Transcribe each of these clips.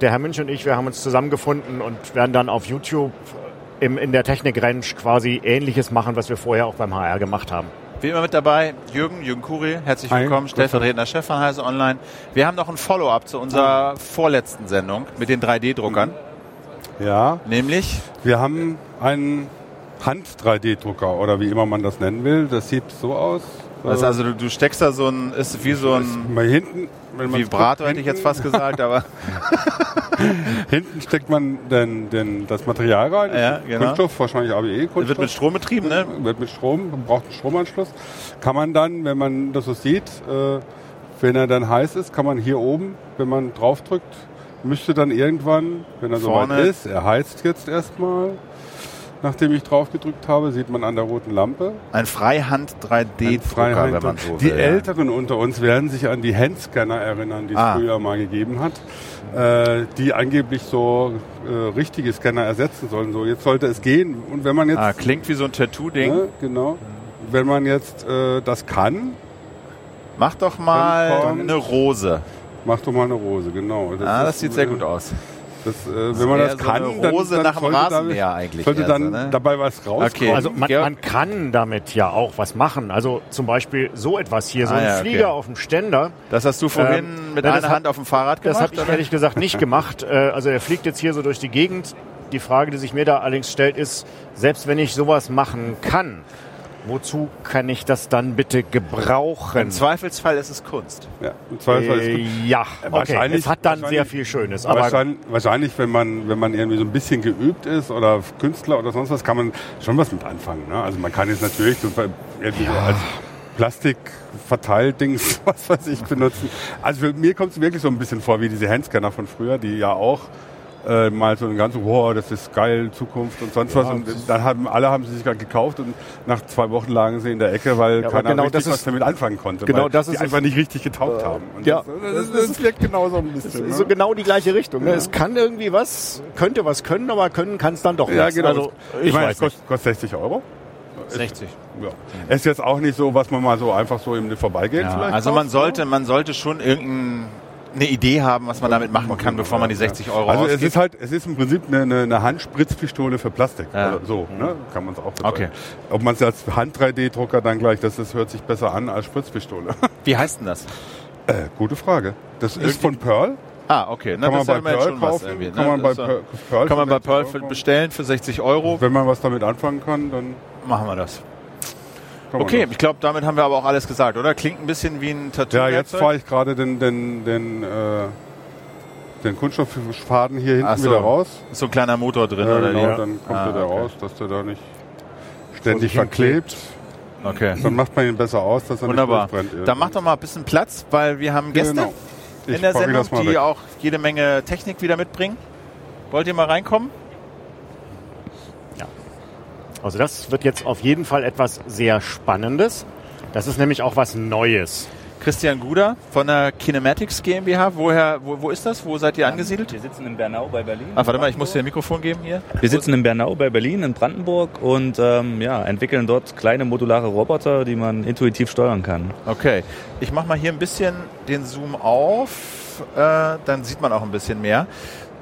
der Herr Münch und ich, wir haben uns zusammengefunden und werden dann auf YouTube im, in der Technik-Ranch quasi Ähnliches machen, was wir vorher auch beim HR gemacht haben. Wie immer mit dabei, Jürgen, Jürgen Kuri, herzlich Hi, willkommen, grüß stellvertretender Chef von Heise Online. Wir haben noch ein Follow-up zu unserer vorletzten Sendung mit den 3D-Druckern, Ja, nämlich wir haben einen Hand-3D-Drucker oder wie immer man das nennen will. Das sieht so aus. Also, Äh, also du, du steckst da so ein, ist wie so ein mal hinten, Vibrator, hätte ich jetzt fast gesagt, aber Hinten steckt man den, den, das Material rein. Ja, genau. Kunststoff, wahrscheinlich ABE Kunststoff. wird mit Strom betrieben, ne? Wird mit Strom, man braucht einen Stromanschluss. Kann man dann, wenn man das so sieht, äh, wenn er dann heiß ist, kann man hier oben, wenn man draufdrückt, müsste dann irgendwann, wenn er soweit Vorne. ist, er heizt jetzt erstmal, nachdem ich drauf gedrückt habe, sieht man an der roten Lampe. Ein Freihand 3D-Drucker, Freiheit. wenn man so die will. ja. Älteren unter uns werden sich an die Handscanner erinnern, die es Ah. früher mal gegeben hat, äh, die angeblich so äh, richtige Scanner ersetzen sollen. So, jetzt sollte es gehen. Und wenn man jetzt, Ah, klingt wie so ein Tattoo-Ding. ne, genau, wenn man jetzt äh, das kann, Mach doch mal kommt- eine Rose. mach doch mal eine Rose, genau. ah, das sieht sehr äh, gut aus. Das, äh, wenn man das so kann, eine dann, Rose dann nach dem sollte damit, eigentlich sollte dann so, ne? dabei was rauskommen. Okay. Also man, man kann damit ja auch was machen. Also zum Beispiel so etwas hier, so Ah, ein ja, Flieger okay. auf dem Ständer. Das hast du vorhin Ähm, mit einer das Hand auf dem Fahrrad Das gemacht? habe ich oder? ehrlich gesagt nicht gemacht. Äh, Also er fliegt jetzt hier so durch die Gegend. Die Frage, die sich mir da allerdings stellt, ist, selbst wenn ich sowas machen kann, wozu kann ich das dann bitte gebrauchen? Im Zweifelsfall ist es Kunst. ja, im Zweifelsfall ist gut. Äh, ja, okay. Wahrscheinlich- Es hat dann sehr viel Schönes. Aber wahrscheinlich, wahrscheinlich, wenn man, wenn man irgendwie so ein bisschen geübt ist oder Künstler oder sonst was, kann man schon was mit anfangen. Ne? Also man kann jetzt natürlich so irgendwie so als Plastikverteildings, was weiß ich, benutzen. Also für mir kommt es wirklich so ein bisschen vor wie diese Handscanner von früher, die ja auch äh, mal so ein ganzes, wow, das ist geil, Zukunft und sonst was. Und dann haben alle haben sie sich gerade gekauft und nach zwei Wochen lagen sie in der Ecke, weil Ja, keiner genau richtig das was ist- damit anfangen konnte. genau weil das die ist einfach nicht richtig getaugt haben. Und Ja. das, das, das wirkt genauso ein bisschen. ne? so genau die gleiche Richtung. Ne? Es kann irgendwie was, könnte was können, aber können kann es dann doch Ja, nichts. genau. Also, ich ich meine, weiß es nicht. kostet, kostet 60 Euro. 60. Ja. Ist jetzt auch nicht so, was man mal so einfach so im Vorbeigehen Ja, vielleicht also man sollte, man sollte schon irgendeine Idee haben, was man damit machen kann, bevor man die 60 Euro Also es ist halt, es ist im Prinzip eine, eine, eine Handspritzpistole für Plastik. Ja. Also so, ne? kann man es auch bedeuten. Okay. Ob man es als Hand-3D-Drucker dann gleich, das, das hört sich besser an als Spritzpistole. Wie heißt denn das? äh, gute Frage. Das ist von Pearl. Ah, okay. Na, Kann man bei Pearl kaufen. irgendwie. Kann ne? man bei ja- Pearl, kann man bei Pearl 60 Euro. bestellen für 60 Euro. Wenn man was damit anfangen kann, dann Machen wir das. Okay, ich glaube, damit haben wir aber auch alles gesagt, oder? Klingt ein bisschen wie ein Tattoo. Ja, jetzt fahre ich gerade den, den, den, äh, den Kunststofffaden hier hinten so. wieder raus. Ist so ein kleiner Motor drin, Ja, oder? genau, wie? dann kommt Ah, er da okay. raus, dass der da nicht ständig verklebt. Okay. Dann macht man ihn besser aus, dass er Wunderbar. nicht durchbrennt. Dann mach doch mal ein bisschen Platz, weil wir haben Gäste Genau. In der Sendung, die weg. auch jede Menge Technik wieder mitbringen. Wollt ihr mal reinkommen? Also das wird jetzt auf jeden Fall etwas sehr Spannendes. Das ist nämlich auch was Neues. Christian Guder von der Kinematics GmbH. Woher, wo, wo ist das? Wo seid ihr angesiedelt? Wir sitzen in Bernau bei Berlin. Ach, warte mal, ich muss dir ein Mikrofon geben hier. Wir sitzen in Bernau bei Berlin in Brandenburg und ähm, ja, entwickeln dort kleine modulare Roboter, die man intuitiv steuern kann. Okay, ich mache mal hier ein bisschen den Zoom auf, äh, dann sieht man auch ein bisschen mehr.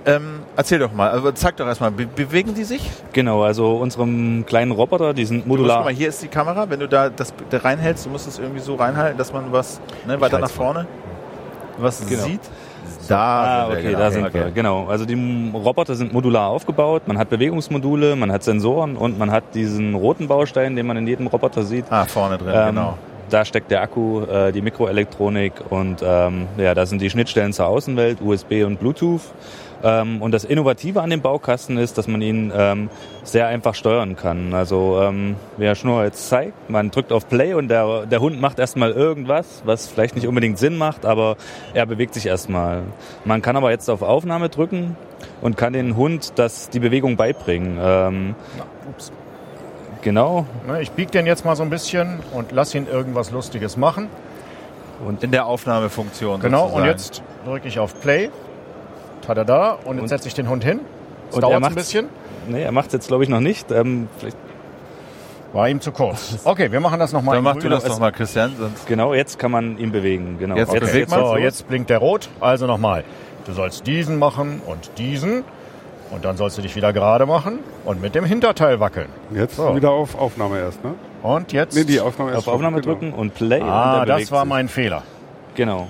Ähm, erzähl doch mal, also zeig doch erstmal, be bewegen die sich? Genau, also unserem kleinen Roboter, die sind modular. guck mal, hier ist die Kamera, wenn du da das da reinhältst, du musst es irgendwie so reinhalten, dass man was ne, weiter nach vorne was Genau. sieht. Da Ah, sind wir, okay, genau. da sind Okay. wir. Genau. Also die Roboter sind modular aufgebaut. Man hat Bewegungsmodule, man hat Sensoren und man hat diesen roten Baustein, den man in jedem Roboter sieht. Ah, vorne drin, Ähm, genau. Da steckt der Akku, äh, die Mikroelektronik und ähm, ja, da sind die Schnittstellen zur Außenwelt, USB und Bluetooth. Ähm, und das Innovative an dem Baukasten ist, dass man ihn ähm, sehr einfach steuern kann. Also ähm, wie Herr Schnurr jetzt zeigt, man drückt auf Play und der, der Hund macht erstmal irgendwas, was vielleicht nicht unbedingt Sinn macht, aber er bewegt sich erstmal. Man kann aber jetzt auf Aufnahme drücken und kann den Hund das, die Bewegung beibringen. Ähm, Ups. Genau. Ne, Ich biege den jetzt mal so ein bisschen und lass ihn irgendwas Lustiges machen. Und in der Aufnahmefunktion Genau, sozusagen. und jetzt drücke ich auf Play. Tada, und jetzt Und- setze ich den Hund hin. Er dauert ein bisschen. Nee, er macht es jetzt glaube ich noch nicht. Ähm, vielleicht War ihm zu kurz. Okay, wir machen das nochmal. Dann mach du das nochmal, Christian. Sonst Genau, jetzt kann man ihn bewegen. Genau. Jetzt Okay. bewegt So, jetzt blinkt der rot. Also nochmal. du sollst diesen machen und diesen. Und dann sollst du dich wieder gerade machen und mit dem Hinterteil wackeln. Jetzt So. wieder auf Aufnahme erst, ne? Und jetzt. Nee, die Aufnahme erst Auf Aufnahme genau. drücken und Play. und ah, der das war sich. mein Fehler. Genau.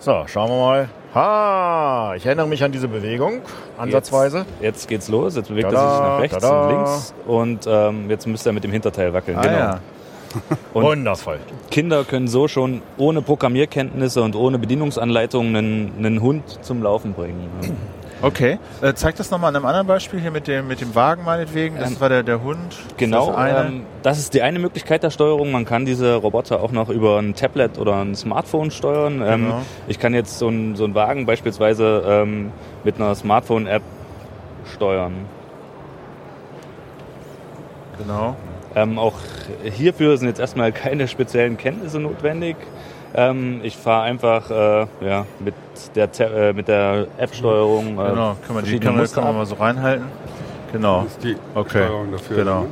So, schauen wir mal. Ha, ich erinnere mich an diese Bewegung, ansatzweise. Jetzt, jetzt geht's los. Jetzt bewegt Tada, er sich nach rechts tada. und links. Und ähm, jetzt müsste er mit dem Hinterteil wackeln. Ah, genau. ja. Und Wundervoll. Kinder können so schon ohne Programmierkenntnisse und ohne Bedienungsanleitung einen, einen Hund zum Laufen bringen. Okay. Äh, zeig das nochmal an einem anderen Beispiel hier mit dem, mit dem Wagen meinetwegen. Das Ähm, war der, der Hund. Genau, Das eine. ähm, das ist die eine Möglichkeit der Steuerung. Man kann diese Roboter auch noch über ein Tablet oder ein Smartphone steuern. Ähm, Genau. ich kann jetzt so einen so einen Wagen beispielsweise ähm, mit einer Smartphone-App steuern. genau. Ähm, auch hierfür sind jetzt erstmal keine speziellen Kenntnisse notwendig. Ähm, ich fahre einfach äh, ja, mit der, Ta- äh, mit der App-Steuerung. Äh, Genau. Kann man die kann man, kann man mal so reinhalten. Genau. Das ist die Okay. Steuerung dafür. Genau. Ne?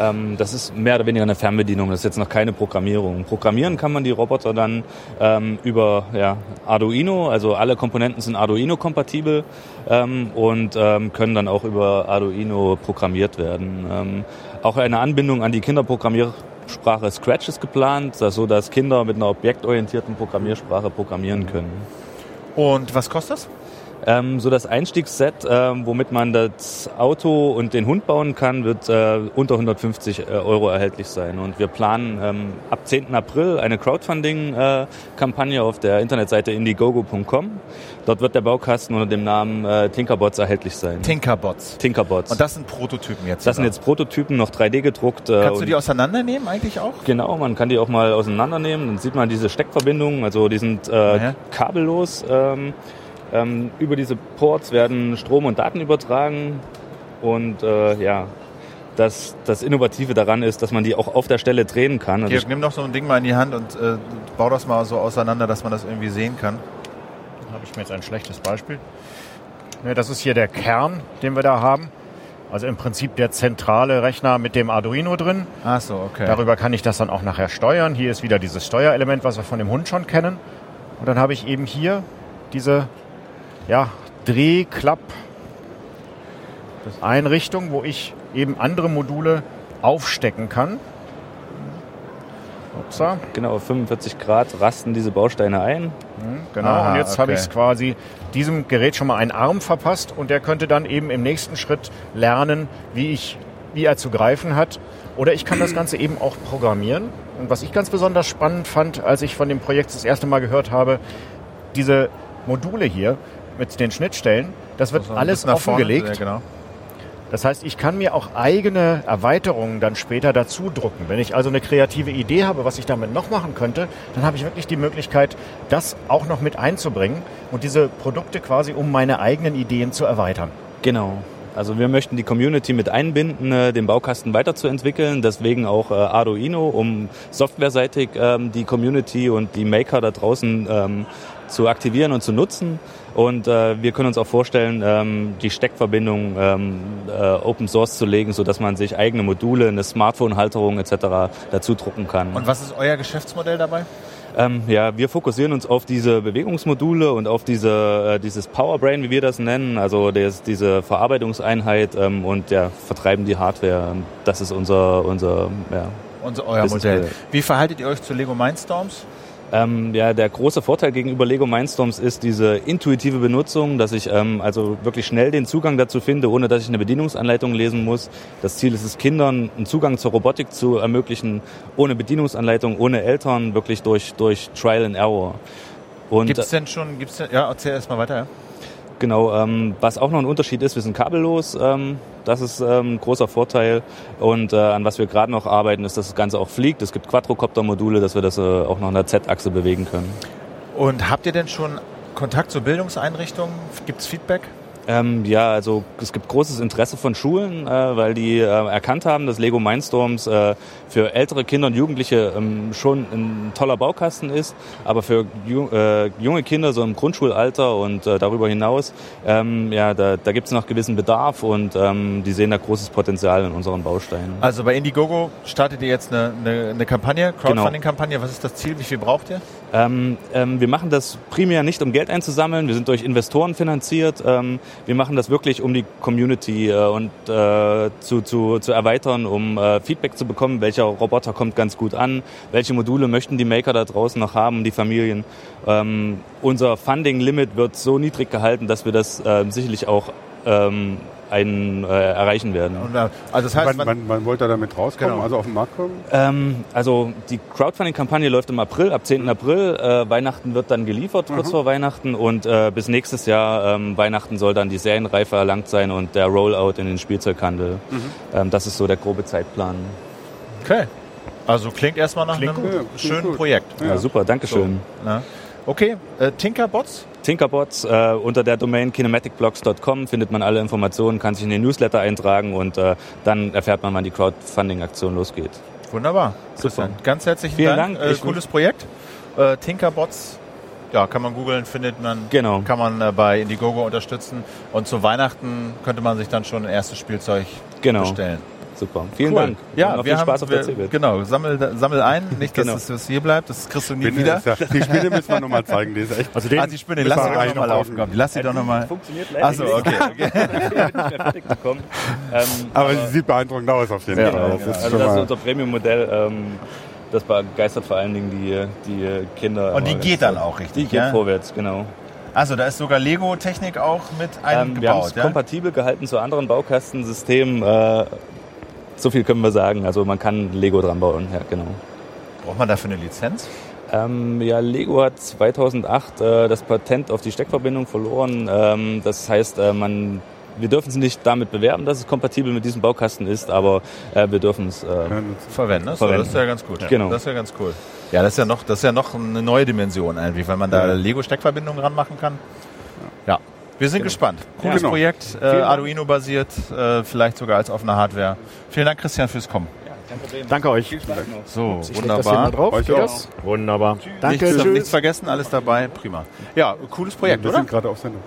Ähm, das ist mehr oder weniger eine Fernbedienung, das ist jetzt noch keine Programmierung. Programmieren kann man die Roboter dann ähm, über ja, Arduino, also alle Komponenten sind Arduino-kompatibel ähm, und ähm, können dann auch über Arduino programmiert werden. Ähm, auch eine Anbindung an die Kinderprogrammiersprache Scratch ist geplant, so dass Kinder mit einer objektorientierten Programmiersprache programmieren können. Und was kostet das? Ähm, so das Einstiegsset, ähm, womit man das Auto und den Hund bauen kann, wird äh, unter 150 äh, Euro erhältlich sein. Und wir planen ähm, ab 10. April eine Crowdfunding-Kampagne auf der Internetseite indiegogo.com. Dort wird der Baukasten unter dem Namen äh, Tinkerbots erhältlich sein. Tinkerbots. Tinkerbots. Und das sind Prototypen jetzt. das sind oder? jetzt Prototypen, noch 3D gedruckt. Äh, Kannst du die auseinandernehmen eigentlich auch? Genau, man kann die auch mal auseinandernehmen. Dann sieht man diese Steckverbindungen, also die sind äh, kabellos. Ähm, ähm, über diese Ports werden Strom und Daten übertragen. Und äh, ja, das, das Innovative daran ist, dass man die auch auf der Stelle drehen kann. Also Georg, nimm doch so ein Ding mal in die Hand und äh, bau das mal so auseinander, dass man das irgendwie sehen kann. Ich mir jetzt ein schlechtes Beispiel. Ne, das ist hier der Kern, den wir da haben. Also im Prinzip der zentrale Rechner mit dem Arduino drin. Ach so, okay. Darüber kann ich das dann auch nachher steuern. Hier ist wieder dieses Steuerelement, was wir von dem Hund schon kennen. Und dann habe ich eben hier diese ja, Drehklapp Einrichtung, wo ich eben andere Module aufstecken kann. Upsa. genau, auf 45 Grad rasten diese Bausteine ein. Genau, Aha, und jetzt habe okay. ich es quasi diesem Gerät schon mal einen Arm verpasst und der könnte dann eben im nächsten Schritt lernen, wie, ich, wie er zu greifen hat. Oder ich kann das Ganze eben auch programmieren. Und was ich ganz besonders spannend fand, als ich von dem Projekt das erste Mal gehört habe, diese Module hier mit den Schnittstellen, das wird So ein alles offengelegt. Ja, genau. Das heißt, ich kann mir auch eigene Erweiterungen dann später dazu drucken. Wenn ich also eine kreative Idee habe, was ich damit noch machen könnte, dann habe ich wirklich die Möglichkeit, das auch noch mit einzubringen und diese Produkte quasi um meine eigenen Ideen zu erweitern. Genau. Also wir möchten die Community mit einbinden, äh, den Baukasten weiterzuentwickeln. Deswegen auch äh, Arduino, um softwareseitig ähm, die Community und die Maker da draußen ähm, zu aktivieren und zu nutzen. Und äh, wir können uns auch vorstellen, ähm, die Steckverbindung ähm, äh, Open Source zu legen, so dass man sich eigene Module, eine Smartphone-Halterung etc. dazu drucken kann. Und was ist euer Geschäftsmodell dabei? Ähm, ja, wir fokussieren uns auf diese Bewegungsmodule und auf diese, äh, dieses Powerbrain, wie wir das nennen, also das, diese Verarbeitungseinheit ähm, und ja, vertreiben die Hardware. Das ist unser, unser ja. Unser, euer. Modell. Wie verhaltet ihr euch zu Lego Mindstorms? Ähm, ja, der große Vorteil gegenüber Lego Mindstorms ist diese intuitive Benutzung, dass ich ähm, also wirklich schnell den Zugang dazu finde, ohne dass ich eine Bedienungsanleitung lesen muss. Das Ziel ist es, Kindern einen Zugang zur Robotik zu ermöglichen, ohne Bedienungsanleitung, ohne Eltern, wirklich durch, durch Trial and Error. Gibt es denn schon, gibt's denn, ja, erzähl erst mal weiter, ja. Genau, ähm, was auch noch ein Unterschied ist, wir sind kabellos. Ähm, das ist ähm, ein großer Vorteil. Und äh, an was wir gerade noch arbeiten, ist, dass das Ganze auch fliegt. Es gibt Quadrocopter-Module, dass wir das äh, auch noch an der Z-Achse bewegen können. Und habt ihr denn schon Kontakt zur Bildungseinrichtung? Gibt es Feedback? Ähm, ja, also es gibt großes Interesse von Schulen, äh, weil die äh, erkannt haben, dass Lego Mindstorms äh, für ältere Kinder und Jugendliche ähm, schon ein toller Baukasten ist, aber für äh, junge Kinder so im Grundschulalter und äh, darüber hinaus, ähm, ja, da, da gibt es noch gewissen Bedarf und ähm, die sehen da großes Potenzial in unseren Bausteinen. Also bei Indiegogo startet ihr jetzt eine, eine, eine Kampagne, Crowdfunding-Kampagne. Was ist das Ziel? Wie viel braucht ihr? Ähm, ähm, wir machen das primär nicht, um Geld einzusammeln. Wir sind durch Investoren finanziert. Ähm, wir machen das wirklich, um die Community äh, und äh, zu, zu, zu erweitern, um äh, Feedback zu bekommen, welcher Roboter kommt ganz gut an, welche Module möchten die Maker da draußen noch haben, die Familien. Ähm, unser Funding-Limit wird so niedrig gehalten, dass wir das äh, sicherlich auch ähm, einen äh, erreichen werden. Äh, also das heißt, Wann, man, wann, wann wollt ihr damit rauskommen? Genau. Also auf den Markt kommen? Ähm, also die Crowdfunding-Kampagne läuft im April, ab 10. April. Äh, Weihnachten wird dann geliefert, kurz vor Weihnachten. Und äh, bis nächstes Jahr ähm, Weihnachten soll dann die Serienreife erlangt sein und der Rollout in den Spielzeughandel. Ähm, das ist so der grobe Zeitplan. Okay. Also klingt erstmal nach Klingt einem gut. Ja, klingt schönen gut. Projekt. Ja, super, Dankeschön. Ne? Okay, äh, Tinkerbots? Tinkerbots äh, unter der Domain kinematicblocks.com findet man alle Informationen, kann sich in den Newsletter eintragen und äh, dann erfährt man, wann die Crowdfunding-Aktion losgeht. Wunderbar. Super. Ganz herzlichen Vielen Dank. Dank. Äh, cooles Projekt. Äh, Tinkerbots, ja, kann man googeln, findet man. Genau. Kann man äh, bei Indiegogo unterstützen. Und zu Weihnachten könnte man sich dann schon ein erstes Spielzeug Genau. bestellen. Super. Vielen Cool. Dank. Ja, noch wir viel haben, Spaß auf der CeBIT. Genau, sammel, sammel ein, nicht, dass Genau. es das hier bleibt, das kriegst du nie Spinne wieder. ja, die Spinne müssen wir nochmal zeigen, die ist echt. Also den, Ah, die Spinne, lass sie doch nochmal noch laufen, komm. Lass sie doch nochmal. Funktioniert leider Achso, nicht. okay. Ähm, Aber sie sieht beeindruckend aus auf jeden Ja, Fall. ja, Das ist also das ist unser Premium-Modell. Ähm, das begeistert vor allen Dingen die, die Kinder. Und die Aber geht das- dann auch Die richtig, geht ja? vorwärts, genau. Also da ist sogar Lego-Technik auch mit Ähm, wir haben eingebaut, es ja? kompatibel gehalten zu anderen Baukastensystemen. Äh, so viel können wir sagen. Also man kann Lego dran bauen, ja genau. Braucht man dafür eine Lizenz? Ähm, ja, Lego hat 2008 äh, das Patent auf die Steckverbindung verloren. Ähm, das heißt, äh, man, wir dürfen es nicht damit bewerben, dass es kompatibel mit diesem Baukasten ist, aber äh, wir dürfen es. Äh, Verwenden, ne? So, Verwenden. Das ist ja ganz gut. Genau. Das ist ja ganz cool. Ja, das ist ja noch, das ist ja noch eine neue Dimension irgendwie, wenn man da. Lego-Steckverbindungen ranmachen kann. Ja. Wir sind gespannt. Cooles Genau. Projekt, äh. Arduino-basiert, äh, vielleicht sogar als offene Hardware. Vielen Dank, Christian, fürs Kommen. danke euch. So, Ich wunderbar. drauf. Euch auch. das? Wunderbar. Danke, Nichts, tschüss. nichts vergessen, alles dabei. Prima. Ja, cooles Projekt, Wir oder? sind gerade auf Sendung.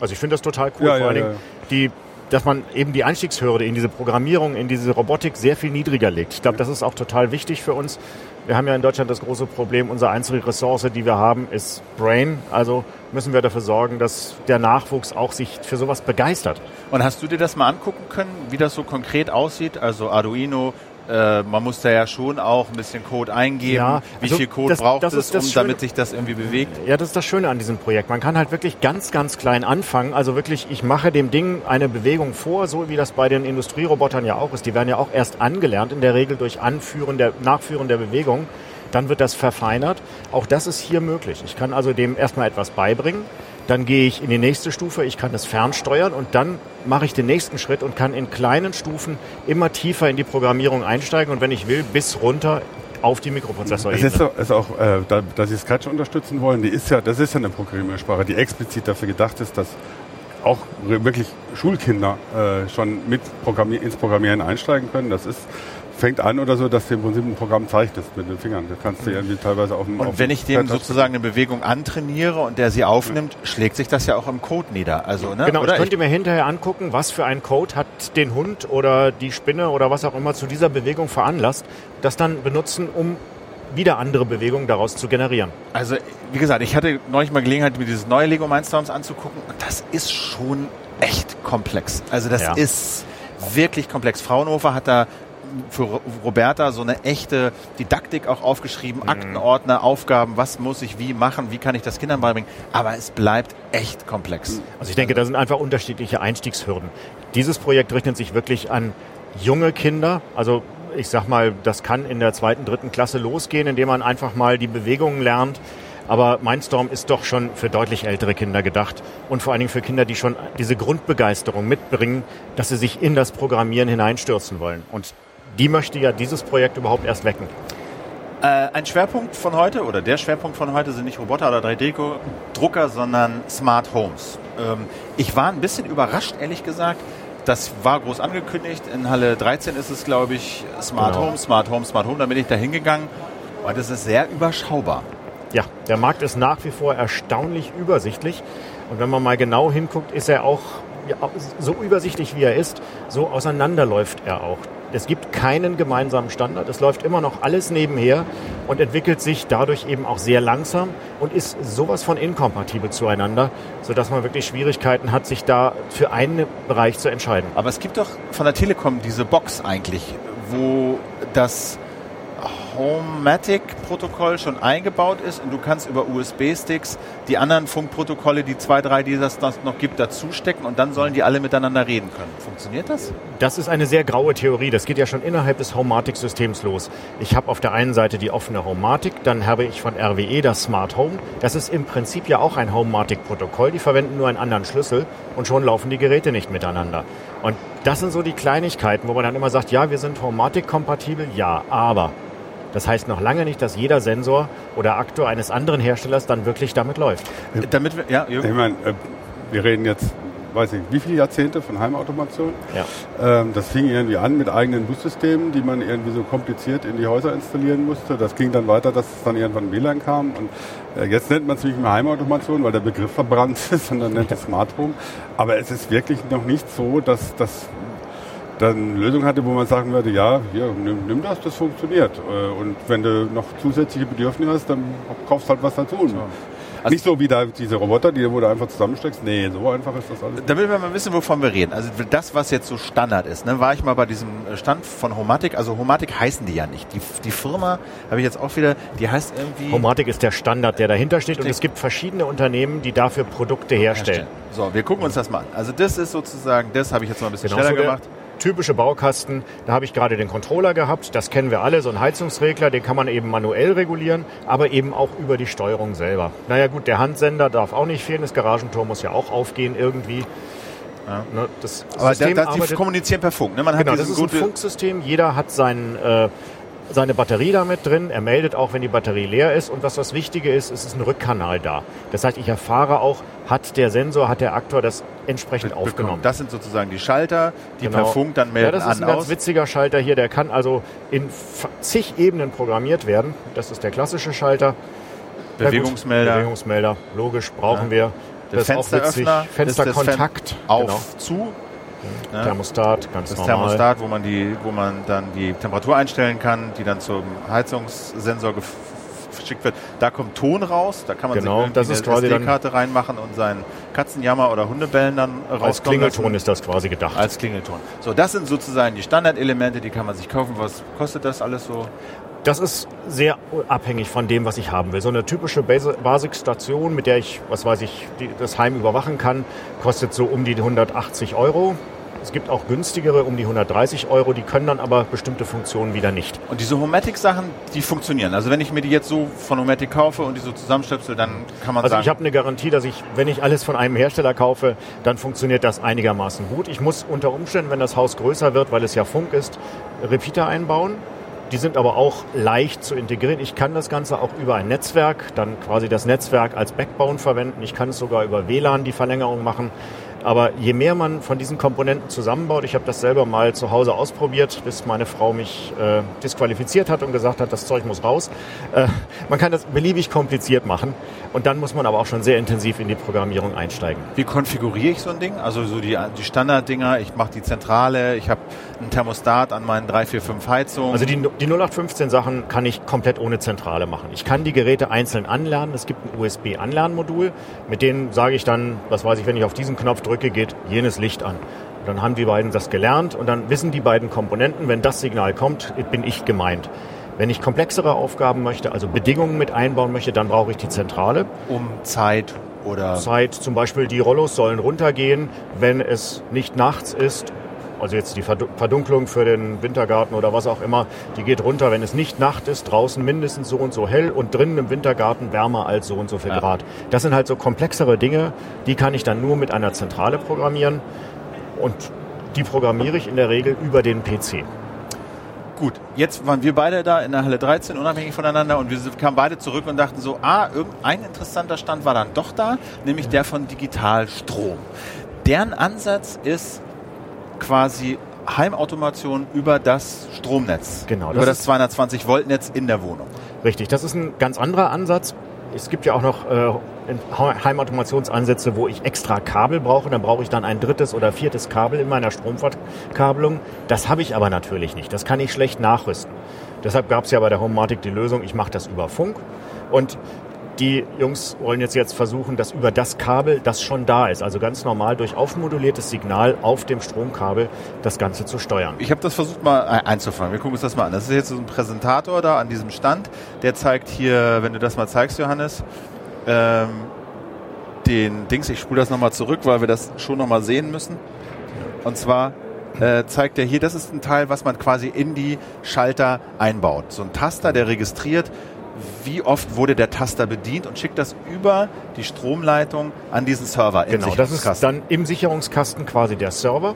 Also ich finde das total cool. Ja, Vor ja, allen ja, Dingen, die, dass man eben die Einstiegshürde in diese Programmierung, in diese Robotik sehr viel niedriger legt. Ich glaube, das ist auch total wichtig für uns. Wir haben ja in Deutschland das große Problem, unsere einzige Ressource, die wir haben, ist Brain. Also müssen wir dafür sorgen, dass der Nachwuchs auch sich für sowas begeistert. Und hast du dir das mal angucken können, wie das so konkret aussieht? Also Arduino, äh, man muss da ja schon auch ein bisschen Code eingeben. Ja, wie also viel Code das- braucht das es, um, Schöne. damit sich das irgendwie bewegt? Ja, das ist das Schöne an diesem Projekt. Man kann halt wirklich ganz, ganz klein anfangen. Also wirklich, ich mache dem Ding eine Bewegung vor, so wie das bei den Industrierobotern ja auch ist. Die werden ja auch erst angelernt, in der Regel durch Anführen der, Nachführen der Bewegung. Dann wird das verfeinert. Auch das ist hier möglich. Ich kann also dem erstmal etwas beibringen. Dann gehe ich in die nächste Stufe, ich kann es fernsteuern und dann mache ich den nächsten Schritt und kann in kleinen Stufen immer tiefer in die Programmierung einsteigen und wenn ich will, bis runter auf die Es Mikroprozessorebene. ist, auch- ist auch, äh, da, dass sie Scratch unterstützen wollen, die ist ja, das ist ja eine Programmiersprache, die explizit dafür gedacht ist, dass auch wirklich Schulkinder äh, schon mit Programmier ins Programmieren einsteigen können. Das ist, fängt an oder so, dass dir im Prinzip ein Programm zeigt, das mit den Fingern. Das kannst du irgendwie teilweise auf dem Und wenn ich dem sozusagen eine Bewegung antrainiere und der sie aufnimmt, schlägt sich das ja auch im Code nieder. Also, ne? Genau, oder? ich könnte mir hinterher angucken, was für ein Code hat den Hund oder die Spinne oder was auch immer zu dieser Bewegung veranlasst, das dann benutzen, um wieder andere Bewegungen daraus zu generieren. Also, wie gesagt, ich hatte neulich mal Gelegenheit, mir dieses neue Lego Mindstorms anzugucken und das ist schon echt komplex. Also, das Ja. ist wirklich komplex. Fraunhofer hat da für Ro- Roberta so eine echte Didaktik auch aufgeschrieben, Mhm. Aktenordner, Aufgaben, was muss ich wie machen, wie kann ich das Kindern beibringen. Aber es bleibt echt komplex. Also ich denke, da sind einfach unterschiedliche Einstiegshürden. Dieses Projekt richtet sich wirklich an junge Kinder. Also ich sag mal, das kann in der zweiten, dritten Klasse losgehen, indem man einfach mal die Bewegungen lernt. Aber Mindstorm ist doch schon für deutlich ältere Kinder gedacht und vor allen Dingen für Kinder, die schon diese Grundbegeisterung mitbringen, dass sie sich in das Programmieren hineinstürzen wollen. Und die möchte ja dieses Projekt überhaupt erst wecken. Äh, ein Schwerpunkt von heute oder der Schwerpunkt von heute sind nicht Roboter oder 3D-Drucker, sondern Smart Homes. Ähm, ich war ein bisschen überrascht, ehrlich gesagt. Das war groß angekündigt. In Halle 13 ist es, glaube ich, Smart Genau. Home, Smart Home, Smart Home. Da bin ich da hingegangen. Und das ist sehr überschaubar. Ja, der Markt ist nach wie vor erstaunlich übersichtlich. Und wenn man mal genau hinguckt, ist er auch ja, so übersichtlich, wie er ist, so auseinanderläuft er auch. Es gibt keinen gemeinsamen Standard. Es läuft immer noch alles nebenher und entwickelt sich dadurch eben auch sehr langsam und ist sowas von inkompatibel zueinander, sodass man wirklich Schwierigkeiten hat, sich da für einen Bereich zu entscheiden. Aber es gibt doch von der Telekom diese Box eigentlich, wo das Homematic-Protokoll schon eingebaut ist und du kannst über USB-Sticks die anderen Funkprotokolle, die zwei, drei, die es noch gibt, dazustecken und dann sollen die alle miteinander reden können. Funktioniert das? Das ist eine sehr graue Theorie. Das geht ja schon innerhalb des Homematic-Systems los. Ich habe auf der einen Seite die offene Homematic, dann habe ich von RWE das Smart Home. Das ist im Prinzip ja auch ein Homematic-Protokoll. Die verwenden nur einen anderen Schlüssel und schon laufen die Geräte nicht miteinander. Und das sind so die Kleinigkeiten, wo man dann immer sagt, ja, wir sind Homematic-kompatibel, ja, aber das heißt noch lange nicht, dass jeder Sensor oder Aktor eines anderen Herstellers dann wirklich damit läuft. Damit wir, ja, Jürgen? Ich meine, äh, wir reden jetzt, weiß ich, wie viele Jahrzehnte von Heimautomation. Ja. Ähm, das fing irgendwie an mit eigenen Bussystemen, die man irgendwie so kompliziert in die Häuser installieren musste. Das ging dann weiter, dass es dann irgendwann WLAN kam. Und äh, jetzt nennt man es nicht mehr Heimautomation, weil der Begriff verbrannt ist, sondern nennt es Smart Home. Aber es ist wirklich noch nicht so, dass das dann Lösung hatte, wo man sagen würde, ja, hier, nimm, nimm das, das funktioniert. Äh, Und wenn du noch zusätzliche Bedürfnisse hast, dann kaufst halt was dazu. Also- nicht so wie da diese Roboter, die wo du einfach zusammensteckst. Nee, so einfach ist das alles. Damit wir mal wissen, wovon wir reden. Also das, was jetzt so Standard ist, ne, war ich mal bei diesem Stand von Homatic. Also Homatic heißen die ja nicht. Die, die Firma habe ich jetzt auch wieder, die heißt irgendwie... Homematic ist der Standard, der dahinter steht und es gibt verschiedene Unternehmen, die dafür Produkte herstellen. So, wir gucken uns das mal an. Also das ist sozusagen, das habe ich jetzt mal ein bisschen Genau, schneller so der gemacht. Typische Baukasten, da habe ich gerade den Controller gehabt, das kennen wir alle, so ein Heizungsregler, den kann man eben manuell regulieren, aber eben auch über die Steuerung selber. Naja gut, der Handsender darf auch nicht fehlen, das Garagentor muss ja auch aufgehen irgendwie. Ne, das Aber System da, da, die arbeitet- kommunizieren per Funk. Ne? Man Genau, hat das diesen ist ein Funksystem. Jeder hat sein, äh, seine Batterie damit drin. Er meldet auch, wenn die Batterie leer ist. Und was das Wichtige ist, es ist ein Rückkanal da. Das heißt, ich erfahre auch, hat der Sensor, hat der Aktor das entsprechend aufgenommen. Das sind sozusagen die Schalter, die Genau. per Funk dann melden ja, das ist an ein ganz aus. witziger Schalter hier. Der kann also in zig Ebenen programmiert werden. Das ist der klassische Schalter. Ja, gut, Bewegungsmelder. Bewegungsmelder, logisch, brauchen wir. Der Das ist auch witzig. Fensteröffner Fensterkontakt. Fen- auf, Genau. zu. Ne? Thermostat, ganz Das normal. Thermostat, wo man, die, wo man dann die Temperatur einstellen kann, die dann zum Heizungssensor geschickt wird. Da kommt Ton raus, da kann man Genau, sich das ist eine SD-Karte reinmachen und seinen Katzenjammer oder Hundebellen dann rauskommen Als Klingelton lassen. ist das quasi gedacht. Als Klingelton. So, das sind sozusagen die Standardelemente, die kann man sich kaufen. Was kostet das alles so? Das ist sehr abhängig von dem, was ich haben will. So eine typische Basi- Basic-Station, mit der ich, was weiß ich, die, das Heim überwachen kann, kostet so um die 180 Euro. Es gibt auch günstigere, um die 130 Euro. Die können dann aber bestimmte Funktionen wieder nicht. Und diese Homatic-Sachen, die funktionieren. Also wenn ich mir die jetzt so von Homatic kaufe und die so zusammenstöpsel, dann kann man Also sagen, ich habe eine Garantie, dass ich, wenn ich alles von einem Hersteller kaufe, dann funktioniert das einigermaßen gut. Ich muss unter Umständen, wenn das Haus größer wird, weil es ja Funk ist, Repeater einbauen. Die sind aber auch leicht zu integrieren. Ich kann das Ganze auch über ein Netzwerk, dann quasi das Netzwerk als Backbone verwenden. Ich kann es sogar über WLAN die Verlängerung machen. Aber je mehr man von diesen Komponenten zusammenbaut, ich habe das selber mal zu Hause ausprobiert, bis meine Frau mich äh, disqualifiziert hat und gesagt hat, das Zeug muss raus. Äh, man kann das beliebig kompliziert machen und dann muss man aber auch schon sehr intensiv in die Programmierung einsteigen. Wie konfiguriere ich so ein Ding? Also so die, die Standarddinger, ich mache die Zentrale, ich habe einen Thermostat an meinen 3, 4, 5 Heizungen. Also die, die 0815 Sachen kann ich komplett ohne Zentrale machen. Ich kann die Geräte einzeln anlernen. Es gibt ein USB-Anlernmodul, mit denen sage ich dann, was weiß ich, wenn ich auf diesen Knopf drücke, geht jenes Licht an. Und dann haben die beiden das gelernt und dann wissen die beiden Komponenten, wenn das Signal kommt, bin ich gemeint. Wenn ich komplexere Aufgaben möchte, also Bedingungen mit einbauen möchte, dann brauche ich die Zentrale. um Zeit oder Zeit zum Beispiel, die Rollos sollen runtergehen, wenn es nicht nachts ist. Also jetzt die Verdu- Verdunklung für den Wintergarten oder was auch immer, die geht runter, wenn es nicht Nacht ist, draußen mindestens so und so hell und drinnen im Wintergarten wärmer als so und so viel Ja. Grad. Das sind halt so komplexere Dinge, die kann ich dann nur mit einer Zentrale programmieren und die programmiere ich in der Regel über den PC. Gut, jetzt waren wir beide da in der Halle 13, unabhängig voneinander, und wir kamen beide zurück und dachten so, ah, irgendein interessanter Stand war dann doch da, nämlich der von Digitalstrom. Deren Ansatz ist quasi Heimautomation über das Stromnetz. Genau, Über das das 220 Volt Netz in der Wohnung. Richtig, das ist ein ganz anderer Ansatz. Es gibt ja auch noch äh, Heimautomationsansätze, wo ich extra Kabel brauche. Dann brauche ich dann ein drittes oder viertes Kabel in meiner Stromverkabelung. Das habe ich aber natürlich nicht. Das kann ich schlecht nachrüsten. Deshalb gab es ja bei der Homematic die Lösung, ich mache das über Funk. Und die Jungs wollen jetzt, jetzt versuchen, das über das Kabel, das schon da ist, also ganz normal durch aufmoduliertes Signal auf dem Stromkabel, das Ganze zu steuern. Ich habe das versucht mal ein- einzufangen. Wir gucken uns das mal an. Das ist jetzt so ein Präsentator da an diesem Stand. Der zeigt hier, wenn du das mal zeigst, Johannes, ähm, den Dings. Ich spule das nochmal zurück, weil wir das schon nochmal sehen müssen. Und zwar äh, zeigt er hier, das ist ein Teil, was man quasi in die Schalter einbaut. So ein Taster, der registriert, wie oft wurde der Taster bedient und schickt das über die Stromleitung an diesen Server Genau, das ist dann im Sicherungskasten quasi der Server.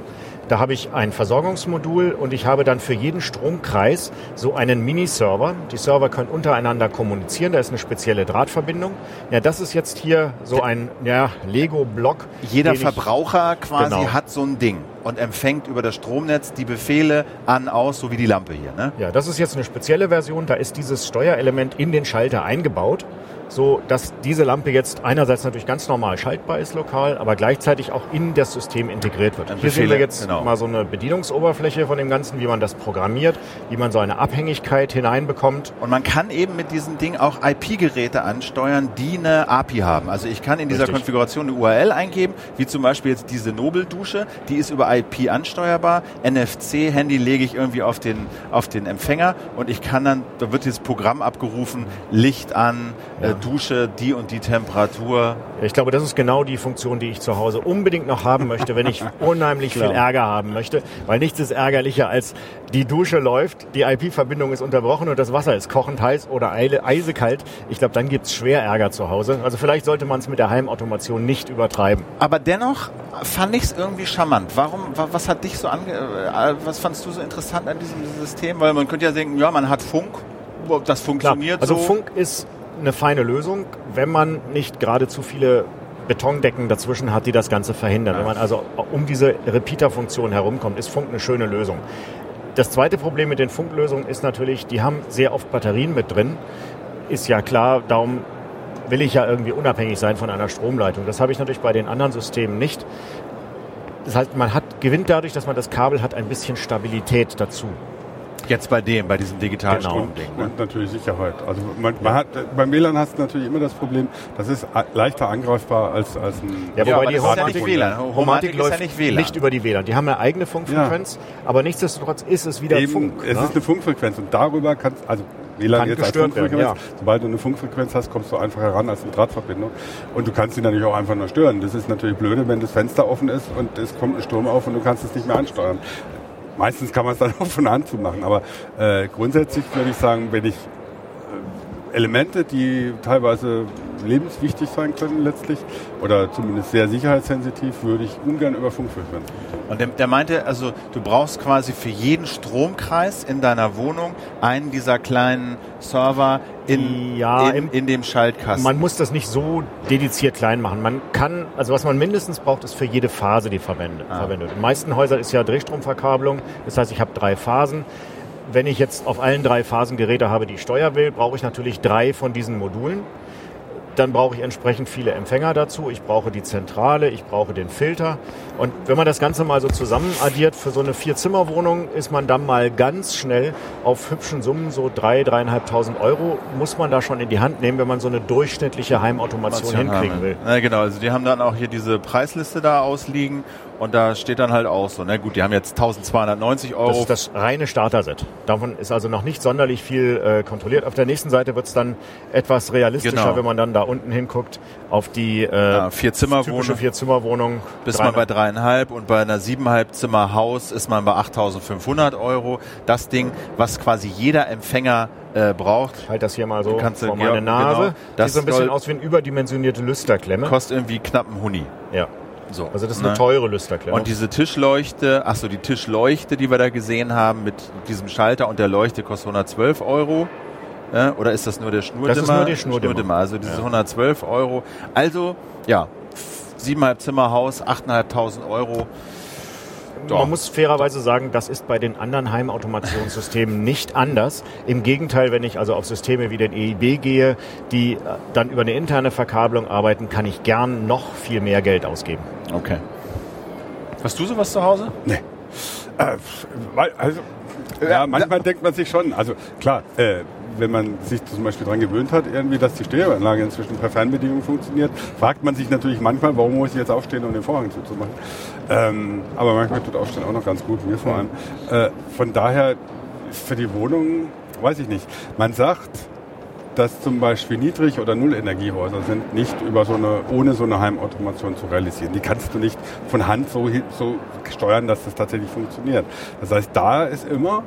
Da habe ich ein Versorgungsmodul und ich habe dann für jeden Stromkreis so einen Mini-Server. Die Server können untereinander kommunizieren, da ist eine spezielle Drahtverbindung. Ja, das ist jetzt hier so ein ja, Lego-Block. Jeder den ich- Verbraucher quasi Genau. hat so ein Ding und empfängt über das Stromnetz die Befehle an, aus, so wie die Lampe hier. Ne? Ja, das ist jetzt eine spezielle Version. Da ist dieses Steuerelement in den Schalter eingebaut, so dass diese Lampe jetzt einerseits natürlich ganz normal schaltbar ist lokal, aber gleichzeitig auch in das System integriert wird. Dann Hier sehen wir jetzt genau. mal so eine Bedienungsoberfläche von dem Ganzen, wie man das programmiert, wie man so eine Abhängigkeit hineinbekommt. Und man kann eben mit diesem Ding auch IP-Geräte ansteuern, die eine API haben. Also ich kann in dieser Richtig. Konfiguration eine URL eingeben, wie zum Beispiel jetzt diese Nobel-Dusche, die ist über IP ansteuerbar. NFC-Handy lege ich irgendwie auf den, auf den Empfänger und ich kann dann, da wird dieses Programm abgerufen, Licht an, äh, Dusche, die und die Temperatur. Ich glaube, das ist genau die Funktion, die ich zu Hause unbedingt noch haben möchte, wenn ich unheimlich viel Ärger haben möchte. Weil nichts ist ärgerlicher, als die Dusche läuft, die IP-Verbindung ist unterbrochen und das Wasser ist kochend heiß oder eisekalt. Ich glaube, dann gibt's schwer Ärger zu Hause. Also vielleicht sollte man es mit der Heimautomation nicht übertreiben. Aber dennoch fand ich es irgendwie charmant. Warum, wa- was hat dich so ange, äh, was fandst du so interessant an diesem System? Weil man könnte ja denken, ja, man hat Funk, das Klar, funktioniert also so. Funk ist eine feine Lösung, wenn man nicht gerade zu viele Betondecken dazwischen hat, die das Ganze verhindern. Wenn man also um diese Repeater-Funktion herumkommt, ist Funk eine schöne Lösung. Das zweite Problem mit den Funklösungen ist natürlich, die haben sehr oft Batterien mit drin. Ist ja klar, darum will ich ja irgendwie unabhängig sein von einer Stromleitung. Das habe ich natürlich bei den anderen Systemen nicht. Das heißt, man hat, gewinnt dadurch, dass man das Kabel hat, ein bisschen Stabilität dazu. Jetzt bei dem, bei diesem digitalen Genau. Stromding. Ne? Und natürlich Sicherheit. Also man, man hat, beim WLAN hast du natürlich immer das Problem, das ist leichter angreifbar als, als ein Ja, Ja, wobei die ja Homatic, nicht WLAN. Homatic Homatic ist ja läuft nicht WLAN. nicht über die WLAN. Die haben eine eigene Funkfrequenz, aber nichtsdestotrotz ist es wieder Eben, Funk. es ne? ist eine Funkfrequenz und darüber kannst also WLAN Kann jetzt als gestört werden, Funkfrequenz, sobald du eine Funkfrequenz hast, kommst du einfach heran als eine Drahtverbindung und du kannst sie natürlich auch einfach nur stören. Das ist natürlich blöde, wenn das Fenster offen ist und es kommt ein Sturm auf und du kannst es nicht mehr ansteuern. Meistens kann man es dann auch von Hand zu machen, aber äh, grundsätzlich würde ich sagen, wenn ich äh, Elemente, die teilweise lebenswichtig sein können letztlich oder zumindest sehr sicherheitssensitiv, würde ich ungern über Funkfrequenz. Und der, der meinte, also du brauchst quasi für jeden Stromkreis in deiner Wohnung einen dieser kleinen Server in, Ja, in, in dem Schaltkasten. Man muss das nicht so dediziert klein machen. Man kann, also was man mindestens braucht, ist für jede Phase die Verwende, Ah. verwendet. In den meisten Häusern ist ja Drehstromverkabelung. Das heißt, ich habe drei Phasen. Wenn ich jetzt auf allen drei Phasen Geräte habe, die ich steuern will, brauche ich natürlich drei von diesen Modulen. Dann brauche ich entsprechend viele Empfänger dazu. Ich brauche die Zentrale, ich brauche den Filter. Und wenn man das Ganze mal so zusammen addiert, für so eine Vier-Zimmer-Wohnung ist man dann mal ganz schnell auf hübschen Summen, so drei, dreieinhalbtausend Euro, muss man da schon in die Hand nehmen, wenn man so eine durchschnittliche Heimautomation hinkriegen haben. will. Ja, genau, also die haben dann auch hier diese Preisliste da ausliegen und da steht dann halt auch so, na gut, die haben jetzt 1290 Euro. Das ist das reine Starter-Set. Davon ist also noch nicht sonderlich viel äh, kontrolliert. Auf der nächsten Seite wird es dann etwas realistischer, Genau. wenn man dann da unten hinguckt auf die äh, Ja, Vier-Zimmer-Wohnung. typische Vier-Zimmer-Wohnung. Bis man bei dreieinhalb und bei einer siebeneinhalb Zimmer Haus ist man bei 8500 Euro. Das Ding, was quasi jeder Empfänger äh, braucht, Ich halte das hier mal so Kannst vor meine Nase. genau. Das Sieht so ein bisschen aus wie eine überdimensionierte Lüsterklemme. kostet irgendwie knapp einen Huni. Ja. So, Also das ist ne? eine teure Lüsterklemme. Und diese Tischleuchte, ach so, die Tischleuchte, die wir da gesehen haben mit diesem Schalter und der Leuchte kostet 112 Euro. Ja, oder ist das nur der Schnurdimmer? Das ist nur der Schnurdimmer. Also diese Ja. 112 Euro. Also, ja, siebeneinhalb Zimmerhaus, 8.500 Euro. Doch. Man muss fairerweise sagen, das ist bei den anderen Heimautomationssystemen nicht anders. Im Gegenteil, wenn ich also auf Systeme wie den EIB gehe, die äh, dann über eine interne Verkabelung arbeiten, kann ich gern noch viel mehr Geld ausgeben. Okay. Hast du sowas zu Hause? Nee. Äh, weil- also, ja, manchmal denkt man sich schon, also klar, äh, wenn man sich zum Beispiel daran gewöhnt hat, irgendwie, dass die Stereoanlage inzwischen per Fernbedienung funktioniert, fragt man sich natürlich manchmal, warum muss ich jetzt aufstehen, um den Vorhang zuzumachen. Ähm, aber manchmal tut Aufstehen auch noch ganz gut, mir vor allem. Äh, von daher, für die Wohnung, weiß ich nicht. Man sagt, dass zum Beispiel Niedrig- oder Nullenergiehäuser sind nicht über so eine, ohne so eine Heimautomation zu realisieren. Die kannst du nicht von Hand so, so steuern, dass das tatsächlich funktioniert. Das heißt, da ist immer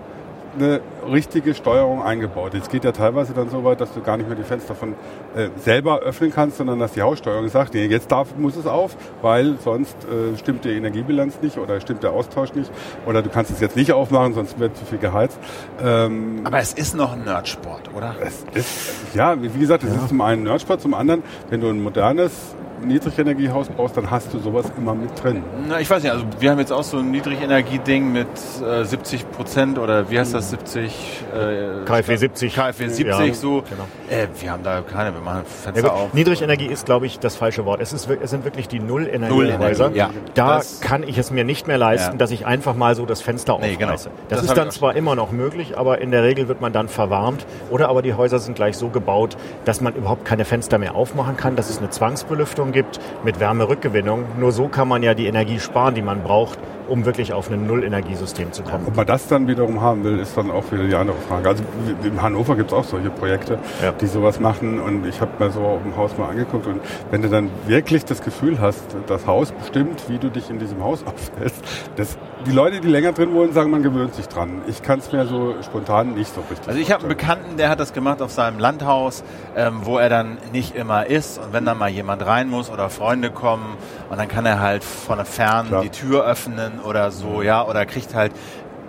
eine richtige Steuerung eingebaut. Es geht ja teilweise dann so weit, dass du gar nicht mehr die Fenster von äh, selber öffnen kannst, sondern dass die Haussteuerung sagt, nee, jetzt darf, muss es auf, weil sonst äh, stimmt die Energiebilanz nicht oder stimmt der Austausch nicht oder du kannst es jetzt nicht aufmachen, sonst wird zu viel geheizt. Ähm, Aber es ist noch ein Nerdsport, oder? es ist, ja, wie gesagt, es ist zum einen Nerdsport, zum anderen, wenn du ein modernes Niedrigenergiehaus brauchst, dann hast du sowas immer mit drin. Na, ich weiß nicht, also wir haben jetzt auch so ein Niedrigenergieding mit äh, 70 Prozent oder wie heißt das, 70? Äh, KfW 70. KfW 70 Ja, so. genau. Äh, wir haben da keine, wir machen Ja, Fenster gut. auf. Niedrigenergie ist, glaube ich, das falsche Wort. Es, ist, es sind wirklich die Nullenergiehäuser. Nullenergie, ja. Da Das- kann ich es mir nicht mehr leisten, Ja. dass ich einfach mal so das Fenster Nee, aufreiße. genau. Das, Das ist dann zwar immer noch möglich, aber in der Regel wird man dann verwarnt. Oder aber die Häuser sind gleich so gebaut, dass man überhaupt keine Fenster mehr aufmachen kann, dass es eine Zwangsbelüftung gibt mit Wärmerückgewinnung. Nur so kann man ja die Energie sparen, die man braucht, um wirklich auf ein Nullenergiesystem zu kommen. Ob man das dann wiederum haben will, ist dann auch wieder die andere Frage. Also in Hannover gibt es auch solche Projekte, Ja. die sowas machen und ich habe mir so im Haus mal angeguckt und wenn du dann wirklich das Gefühl hast, das Haus bestimmt, wie du dich in diesem Haus aufhältst, das, die Leute, die länger drin wohnen, sagen, man gewöhnt sich dran. Ich kann es mir so spontan nicht so richtig Also ich habe einen. Bekannten, der hat das gemacht auf seinem Landhaus, ähm, wo er dann nicht immer ist und wenn dann mal jemand rein muss oder Freunde kommen und dann kann er halt von fern Klar. die Tür öffnen oder so, ja, oder kriegt halt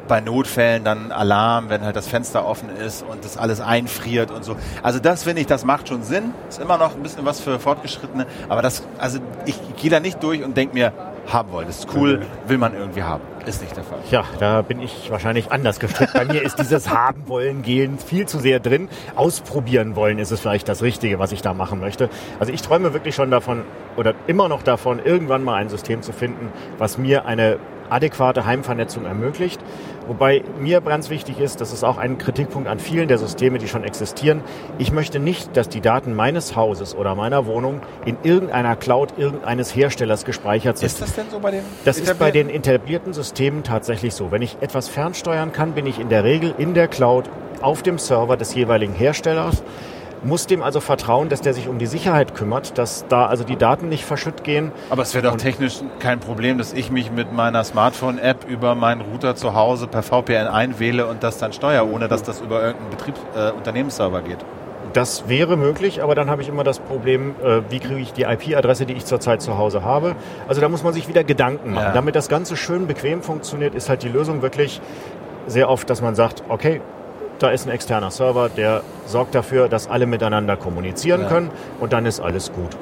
bei Notfällen dann Alarm, wenn halt das Fenster offen ist und das alles einfriert und so. Also das finde ich, das macht schon Sinn. Ist immer noch ein bisschen was für Fortgeschrittene, aber das, also ich gehe da nicht durch und denke mir, haben wollen, das ist cool, will man irgendwie haben. Ist nicht der Fall. Ja, da bin ich wahrscheinlich anders gestrickt. Bei mir ist dieses haben wollen gehen viel zu sehr drin. Ausprobieren wollen ist es vielleicht das Richtige, was ich da machen möchte. Also ich träume wirklich schon davon oder immer noch davon, irgendwann mal ein System zu finden, was mir eine adäquate Heimvernetzung ermöglicht. Wobei mir ganz wichtig ist, das ist auch ein Kritikpunkt an vielen der Systeme, die schon existieren. Ich möchte nicht, dass die Daten meines Hauses oder meiner Wohnung in irgendeiner Cloud irgendeines Herstellers gespeichert sind. Ist das denn so bei dem? Das ist bei den etablierten Systemen tatsächlich so. Wenn ich etwas fernsteuern kann, bin ich in der Regel in der Cloud auf dem Server des jeweiligen Herstellers, muss dem also vertrauen, dass der sich um die Sicherheit kümmert, dass da also die Daten nicht verschütt gehen. Aber es wäre doch technisch kein Problem, dass ich mich mit meiner Smartphone-App über meinen Router zu Hause per VPN einwähle und das dann steuere, ohne dass das über irgendeinen Betriebs äh, Unternehmensserver geht. Das wäre möglich, aber dann habe ich immer das Problem, äh, wie kriege ich die IP-Adresse, die ich zurzeit zu Hause habe. Also da muss man sich wieder Gedanken machen. Ja. Damit das Ganze schön bequem funktioniert, ist halt die Lösung wirklich sehr oft, dass man sagt, okay, da ist ein externer Server, der sorgt dafür, dass alle miteinander kommunizieren Ja. können und dann ist alles gut.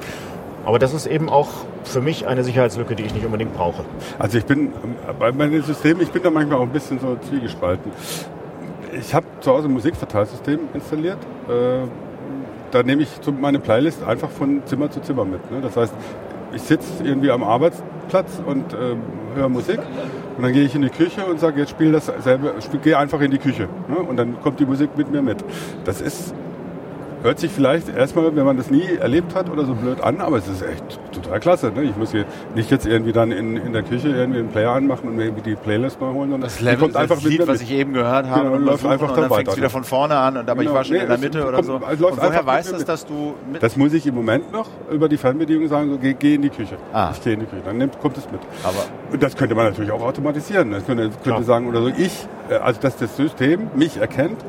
Aber das ist eben auch für mich eine Sicherheitslücke, die ich nicht unbedingt brauche. Also ich bin bei meinen Systemen, ich bin da manchmal auch ein bisschen so zwiegespalten. Ich habe zu Hause ein Musikverteilsystem installiert. Äh, da nehme ich meine Playlist einfach von Zimmer zu Zimmer mit. Ne? Das heißt, ich sitze irgendwie am Arbeitsplatz und ähm, höre Musik und dann gehe ich in die Küche und sage, jetzt spiel dasselbe, spiel, geh einfach in die Küche. Ne? Und dann kommt die Musik mit mir mit. Das ist Hört sich vielleicht erstmal, wenn man das nie erlebt hat oder so blöd an, aber es ist echt total klasse. Ne? Ich muss hier nicht jetzt irgendwie dann in, in der Küche irgendwie einen Player anmachen und mir irgendwie die Playlist mal holen, sondern Das Level, kommt einfach das mit Lied, mir was mit. ich eben gehört habe, Genau, und, läuft einfach und dann fängt es wieder von vorne an, und, aber ich Genau. war schon Nee, in der Mitte oder kommt- so. es läuft Und woher mit weißt du mit. dass du mit... Das muss ich im Moment noch über die Fernbedienung sagen, so, geh, geh in die Küche. Ah. Ich gehe in die Küche. Dann nimmt, kommt es mit. aber Und das könnte man natürlich auch automatisieren. Das könnte, könnte sagen, oder so, ich, äh, also dass das System mich erkennt,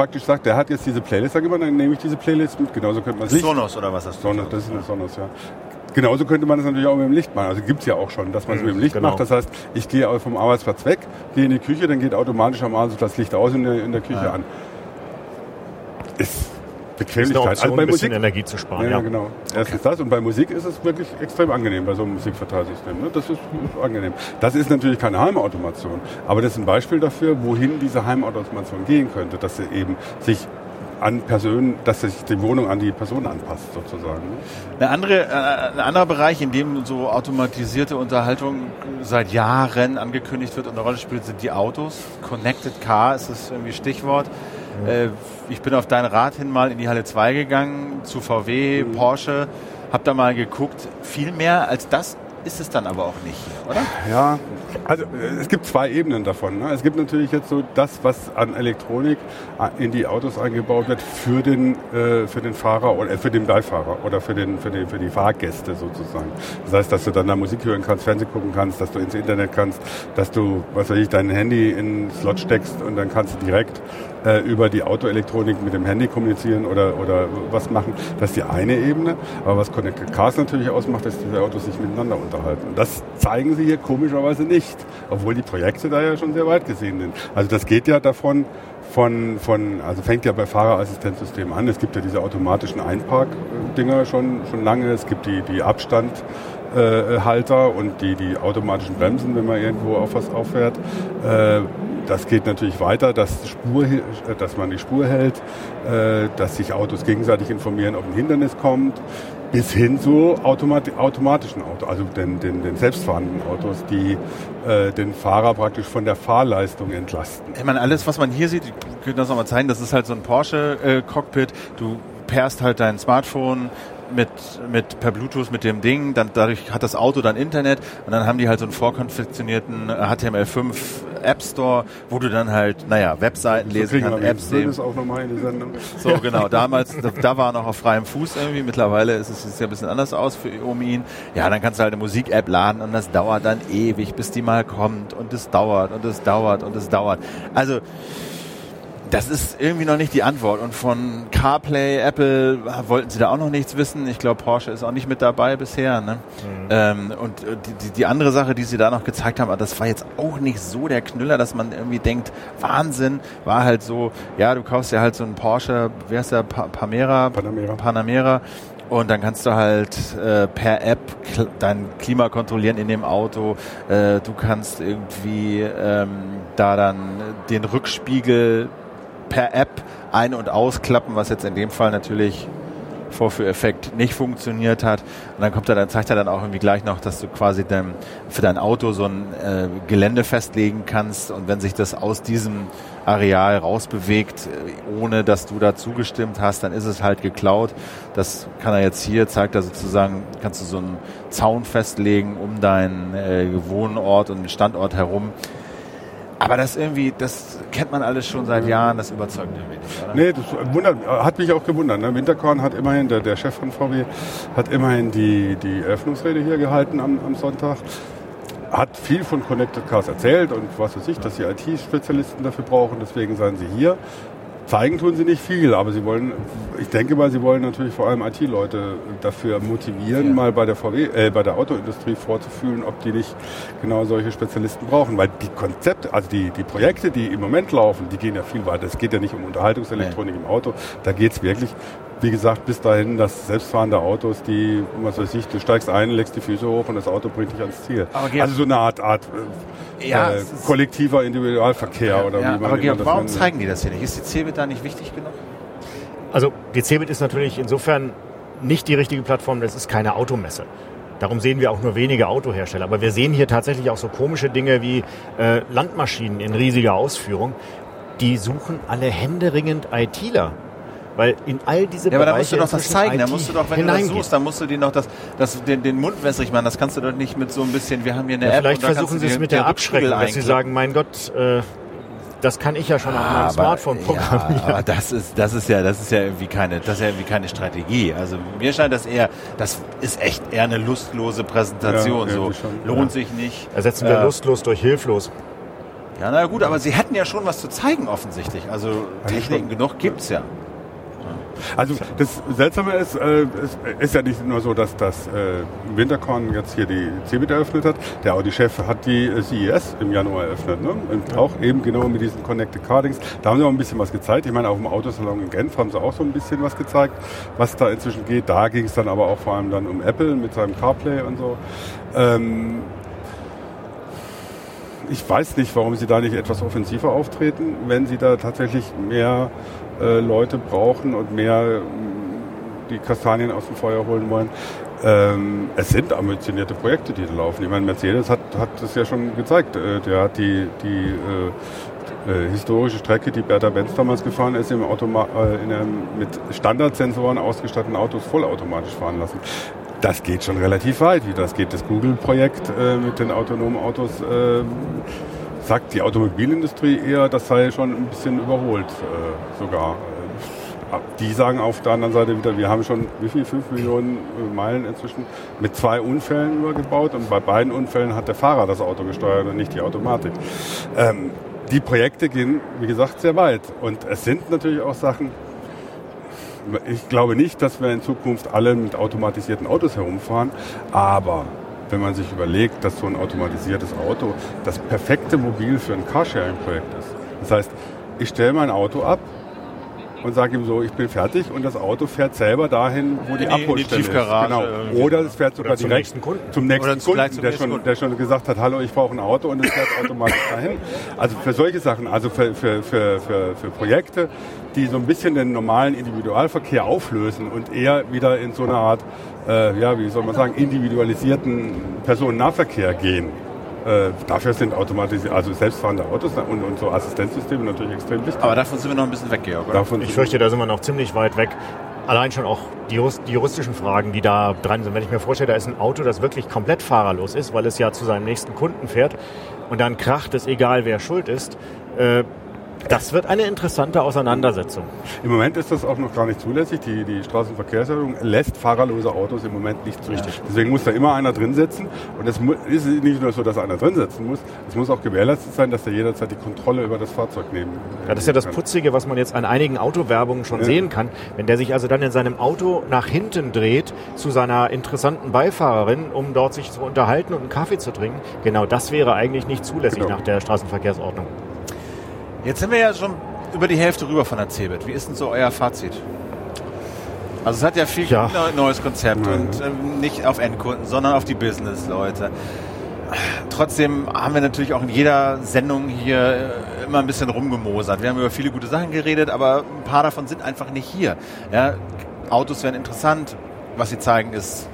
praktisch sagt, der hat jetzt diese Playlist da gemacht, dann nehme ich diese Playlist mit. Genauso könnte man es Sonos oder was hast du? Sonos, das ist eine Sonos, ja. Genauso könnte man es natürlich auch mit dem Licht machen. Also gibt es ja auch schon, dass man es mit dem Licht genau. macht. Das heißt, ich gehe vom Arbeitsplatz weg, gehe in die Küche, dann geht automatisch am Abend das Licht aus in der, in der Küche Ja. an. Ist Bequemlichkeit. Also bei ein bisschen Musik, Energie zu sparen. ja, Ja, genau. Erstens das und bei Musik ist es wirklich extrem angenehm bei so einem Musikverteilsystem. Ne? Das ist angenehm. Das ist natürlich keine Heimautomation, aber das ist ein Beispiel dafür, wohin diese Heimautomation gehen könnte, dass sie eben sich an Personen, dass sich die Wohnung an die Person anpasst sozusagen. Ne? Eine andere, äh, ein anderer Bereich, in dem so automatisierte Unterhaltung seit Jahren angekündigt wird und eine Rolle spielt, sind die Autos. Connected Car ist das irgendwie Stichwort. Äh, ich bin auf dein Rat hin mal in die Halle 2 gegangen, zu VW, Porsche, hab da mal geguckt. Viel mehr als das ist es dann aber auch nicht oder? Ja, also es gibt zwei Ebenen davon. Ne? Es gibt natürlich jetzt so das, was an Elektronik äh, in die Autos eingebaut wird für den, äh, für den Fahrer oder äh, für den Beifahrer oder für, den, für, den, für die Fahrgäste sozusagen. Das heißt, dass du dann da Musik hören kannst, Fernsehen gucken kannst, dass du ins Internet kannst, dass du, was weiß ich, dein Handy in den Slot steckst und dann kannst du direkt äh, über die Autoelektronik mit dem Handy kommunizieren oder, oder was machen. Das ist die eine Ebene. Aber was Connected Cars natürlich ausmacht, ist, dass diese Autos sich miteinander unterhalten. Und das zeigen sie hier komischerweise nicht, obwohl die Projekte da ja schon sehr weit gesehen sind. Also das geht ja davon, von, von, also fängt ja bei Fahrerassistenzsystemen an. Es gibt ja diese automatischen Einpark-Dinger schon, schon lange. Es gibt die, die Abstandhalter und die, die automatischen Bremsen, wenn man irgendwo auf was auffährt. Äh, das geht natürlich weiter, dass, Spur, äh, dass man die Spur hält, äh, dass sich Autos gegenseitig informieren, ob ein Hindernis kommt, bis hin zu automati automatischen Autos, also den, den, den selbstfahrenden Autos, die äh, den Fahrer praktisch von der Fahrleistung entlasten. Ich meine, alles, was man hier sieht, ich könnte das nochmal zeigen, das ist halt so ein Porsche-Cockpit. du pairst halt dein Smartphone mit, mit per Bluetooth mit dem Ding, dann dadurch hat das Auto dann Internet und dann haben die halt so einen vorkonfektionierten äh, HTML5 App Store, wo du dann halt, naja, Webseiten lesen kriegen kannst, Apps sehen. auch nochmal in die Sendung. So, genau. Damals, da, da war er noch auf freiem Fuß irgendwie. Mittlerweile ist es ja ein bisschen anders aus für, um ihn. Ja, dann kannst du halt eine Musik-App laden und das dauert dann ewig, bis die mal kommt. Und es dauert und es dauert und es dauert. Also, das ist irgendwie noch nicht die Antwort. Und von CarPlay, Apple wollten sie da auch noch nichts wissen. Ich glaube, Porsche ist auch nicht mit dabei bisher. Ne? Ähm, und äh, die, die, andere Sache, die sie da noch gezeigt haben, das war jetzt auch nicht so der Knüller, dass man irgendwie denkt, Wahnsinn, war halt so, ja, du kaufst ja halt so einen Porsche, wie heißt der, pa Panamera? Panamera. Panamera. Und dann kannst du halt äh, per App kl- dein Klima kontrollieren in dem Auto. Äh, du kannst irgendwie ähm, da dann den Rückspiegel per App ein- und ausklappen, was jetzt in dem Fall natürlich Vorführeffekt nicht funktioniert hat. Und dann kommt er, dann zeigt er dann auch irgendwie gleich noch, dass du quasi dein, für dein Auto so ein äh, Gelände festlegen kannst und wenn sich das aus diesem Areal rausbewegt, äh, ohne dass du da zugestimmt hast, dann ist es halt geklaut. Das kann er jetzt hier, zeigt er sozusagen, kannst du so einen Zaun festlegen um deinen äh, Wohnort und Standort herum. Aber das irgendwie, das kennt man alles schon seit Jahren, das überzeugt irgendwie nicht? Nee, das wundert, hat mich auch gewundert. Ne? Winterkorn hat immerhin, der, der Chef von VW, hat immerhin die, die Eröffnungsrede hier gehalten am, am Sonntag. Hat viel von Connected Cars erzählt und was weiß ich, dass sie IT-Spezialisten dafür brauchen, deswegen seien sie hier. Zeigen tun sie nicht viel, aber sie wollen, ich denke mal, sie wollen natürlich vor allem IT-Leute dafür motivieren, Ja. mal bei der VW, äh, bei der Autoindustrie vorzufühlen, ob die nicht genau solche Spezialisten brauchen. Weil die Konzepte, also die, die Projekte, die im Moment laufen, die gehen ja viel weiter. Es geht ja nicht um Unterhaltungselektronik im Auto. Da geht's wirklich, wie gesagt, bis dahin, dass selbstfahrende Autos, die, was weiß ich, du steigst ein, legst die Füße hoch und das Auto bringt dich ans Ziel. Aber Georg- also so eine Art, Art äh, Ja, äh, kollektiver Individualverkehr oder ja, wie man aber Georg, das warum nennt. zeigen die das hier nicht? Ist die Cebit da nicht wichtig genug? Also die Cebit ist natürlich insofern nicht die richtige Plattform, das ist keine Automesse. Darum sehen wir auch nur wenige Autohersteller. Aber wir sehen hier tatsächlich auch so komische Dinge wie äh, Landmaschinen in riesiger Ausführung. Die suchen alle händeringend ITler. Weil in all diese Ja, aber da Bereiche musst du doch das inzwischen zeigen. Da IT musst du doch, wenn du das suchst, dann musst du dir noch das, das, den, den Mund wässrig machen. Das kannst du doch nicht mit so ein bisschen, wir haben hier eine Ja, App. vielleicht da versuchen sie es mit der Abschreckung, dass sie sagen, mein Gott, äh, das kann ich ja schon auf meinem Aber- Smartphone programmieren. Ja, aber das ist, das ist ja, das ist ja irgendwie keine, das ist ja irgendwie keine Strategie. Also mir scheint das eher, das ist echt eher eine lustlose Präsentation. Ja, so schon, lohnt ja. sich nicht. Ersetzen wir Äh, lustlos durch hilflos. Ja, na gut, aber sie hätten ja schon was zu zeigen offensichtlich. Also Techniken genug gibt's ja. Also das Seltsame ist, äh, es ist ja nicht nur so, dass das äh, Winterkorn jetzt hier die CeBIT eröffnet hat. Der Audi-Chef hat die äh, CES im Januar eröffnet. Ne? Und auch eben genau mit diesen Connected Cardings. Da haben sie auch ein bisschen was gezeigt. Ich meine, auf dem Autosalon in Genf haben sie auch so ein bisschen was gezeigt, was da inzwischen geht. Da ging es dann aber auch vor allem dann um Apple mit seinem CarPlay und so. Ähm, ich weiß nicht, warum sie da nicht etwas offensiver auftreten, wenn sie da tatsächlich mehr äh, Leute brauchen und mehr die Kastanien aus dem Feuer holen wollen. Ähm, es sind ambitionierte Projekte, die da laufen. Ich meine, Mercedes hat, hat das ja schon gezeigt. Äh, der hat die, die äh, äh, historische Strecke, die Bertha Benz damals gefahren ist, im Automa äh, in einem mit Standardsensoren ausgestatteten Autos vollautomatisch fahren lassen. Das geht schon relativ weit, wie das geht. Das Google-Projekt äh, mit den autonomen Autos äh, sagt die Automobilindustrie eher, das sei schon ein bisschen überholt äh, sogar. Äh, die sagen auf der anderen Seite wieder, wir haben schon wie viel? Fünf Millionen äh, Meilen inzwischen mit zwei Unfällen übergebaut und bei beiden Unfällen hat der Fahrer das Auto gesteuert und nicht die Automatik. Ähm, die Projekte gehen, wie gesagt, sehr weit. Und es sind natürlich auch Sachen, ich glaube nicht, dass wir in Zukunft alle mit automatisierten Autos herumfahren, aber wenn man sich überlegt, dass so ein automatisiertes Auto das perfekte Mobil für ein Carsharing-Projekt ist. Das heißt, ich stelle mein Auto ab, und sage ihm so, ich bin fertig und das Auto fährt selber dahin, wo die, die Abholstelle ist. Genau. Oder es fährt sogar zum direkt nächsten Kunden. zum nächsten Oder zum- Kunden, zum der nächsten schon, Kunden. der schon gesagt hat, hallo, ich brauche ein Auto und es fährt automatisch dahin. Also für solche Sachen, also für, für, für, für, für Projekte, die so ein bisschen den normalen Individualverkehr auflösen und eher wieder in so eine Art, äh, ja, wie soll man sagen, individualisierten Personennahverkehr gehen. Äh, dafür sind automatisierte, also selbstfahrende Autos und, und so Assistenzsysteme natürlich extrem wichtig. Aber davon sind wir noch ein bisschen weg, Georg. Oder? Davon Ich fürchte, da sind wir noch ziemlich weit weg. Allein schon auch die juristischen Fragen, die da dran sind. Wenn ich mir vorstelle, da ist ein Auto, das wirklich komplett fahrerlos ist, weil es ja zu seinem nächsten Kunden fährt und dann kracht es, egal wer schuld ist. Äh, das wird eine interessante Auseinandersetzung. Im Moment ist das auch noch gar nicht zulässig. Die, die Straßenverkehrsordnung lässt fahrerlose Autos im Moment nicht zu. Deswegen muss da immer einer drin sitzen. Und es ist nicht nur so, dass einer drin sitzen muss. Es muss auch gewährleistet sein, dass er jederzeit die Kontrolle über das Fahrzeug nehmen Ja, das ist ja das kann. Putzige, was man jetzt an einigen Autowerbungen schon sehen kann. Wenn der sich also dann in seinem Auto nach hinten dreht zu seiner interessanten Beifahrerin, um dort sich zu unterhalten und einen Kaffee zu trinken, genau das wäre eigentlich nicht zulässig Genau. nach der Straßenverkehrsordnung. Jetzt sind wir ja schon über die Hälfte rüber von der CeBIT. Wie ist denn so euer Fazit? Also es hat ja viel Ja. neu- neues Konzept Ja. und ähm, nicht auf Endkunden, sondern auf die Business-Leute. Trotzdem haben wir natürlich auch in jeder Sendung hier äh, immer ein bisschen rumgemosert. Wir haben über viele gute Sachen geredet, aber ein paar davon sind einfach nicht hier. Ja, Autos wären interessant. Was sie zeigen, ist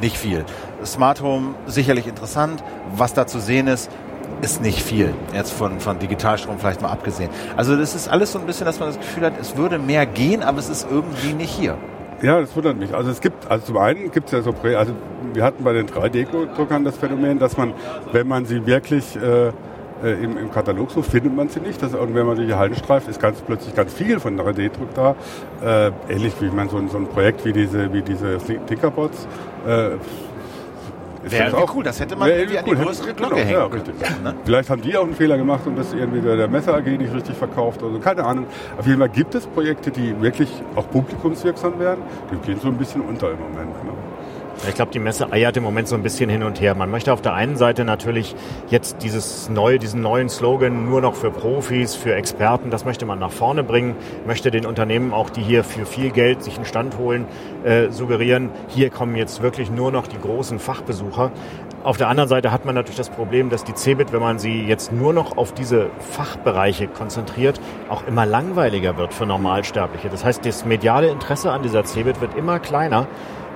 nicht viel. Smart Home sicherlich interessant. Was da zu sehen ist, ist nicht viel. Jetzt von, von Digitalstrom vielleicht mal abgesehen. Also das ist alles so ein bisschen, dass man das Gefühl hat, es würde mehr gehen, aber es ist irgendwie nicht hier. Ja, das wundert mich. Also es gibt, also zum einen gibt es ja so, Pro- also wir hatten bei den 3D-Druckern das Phänomen, dass man, wenn man sie wirklich äh, äh, im, im Katalog sucht, findet man sie nicht. Das, und wenn man durch die Hallen streift, ist ganz plötzlich ganz viel von 3D-Druck da. Äh, ähnlich wie man so, ein- so ein Projekt wie diese, wie diese Tinkerbots. Äh, Wäre das irgendwie cool, das hätte man irgendwie an die cool, größere Glocke genau, hängen ja, richtig. Ne? Vielleicht haben die auch einen Fehler gemacht und das irgendwie der, der Messer AG nicht richtig verkauft oder so. Keine Ahnung. Auf jeden Fall gibt es Projekte, die wirklich auch publikumswirksam werden. Die gehen so ein bisschen unter im Moment. Ne? Ich glaube, die Messe eiert im Moment so ein bisschen hin und her. Man möchte auf der einen Seite natürlich jetzt dieses neue, diesen neuen Slogan nur noch für Profis, für Experten, das möchte man nach vorne bringen, möchte den Unternehmen auch, die hier für viel Geld sich einen Stand holen, äh, suggerieren, hier kommen jetzt wirklich nur noch die großen Fachbesucher. Auf der anderen Seite hat man natürlich das Problem, dass die CeBIT, wenn man sie jetzt nur noch auf diese Fachbereiche konzentriert, auch immer langweiliger wird für Normalsterbliche. Das heißt, das mediale Interesse an dieser CeBIT wird immer kleiner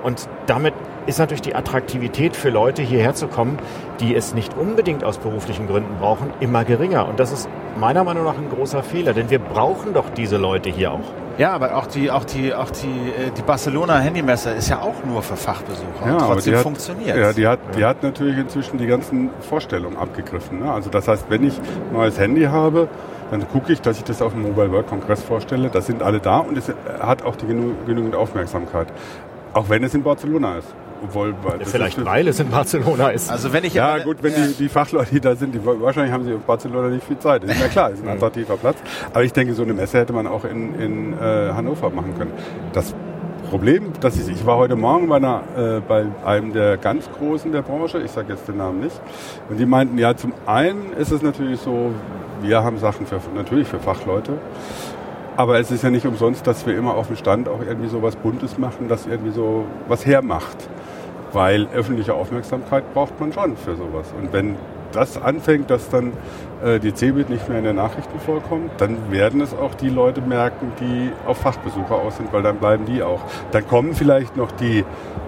und damit ist natürlich die Attraktivität für Leute hierher zu kommen, die es nicht unbedingt aus beruflichen Gründen brauchen, immer geringer. Und das ist meiner Meinung nach ein großer Fehler, denn wir brauchen doch diese Leute hier auch. Ja, aber auch die, auch die, auch die, äh, die Barcelona Handymesse ist ja auch nur für Fachbesucher Ja, und aber trotzdem funktioniert. Ja, die hat, die hat natürlich inzwischen die ganzen Vorstellungen abgegriffen. Ne? Also das heißt, wenn ich ein neues Handy habe, dann gucke ich, dass ich das auf dem Mobile World Kongress vorstelle. Da sind alle da und es hat auch die genü genügend Aufmerksamkeit. Auch wenn es in Barcelona ist. Obwohl, Vielleicht weil es in Barcelona ist. Also wenn ich ja gut, wenn ja. Die, die Fachleute, die da sind, die, wahrscheinlich haben sie in Barcelona nicht viel Zeit. Ist ja klar, ist ein attraktiver Platz. Aber ich denke, so eine Messe hätte man auch in, in äh, Hannover machen können. Das Problem, dass ich, ich war heute Morgen bei, einer, äh, bei einem der ganz Großen der Branche, ich sage jetzt den Namen nicht, und die meinten, ja, zum einen ist es natürlich so, wir haben Sachen für, natürlich für Fachleute, aber es ist ja nicht umsonst, dass wir immer auf dem Stand auch irgendwie so was Buntes machen, das irgendwie so was hermacht. Weil öffentliche Aufmerksamkeit braucht man schon für sowas. Und wenn das anfängt, dass dann äh, die CeBIT nicht mehr in den Nachrichten vorkommt, dann werden es auch die Leute merken, die auf Fachbesucher aus sind, weil dann bleiben die auch. Dann kommen vielleicht noch die,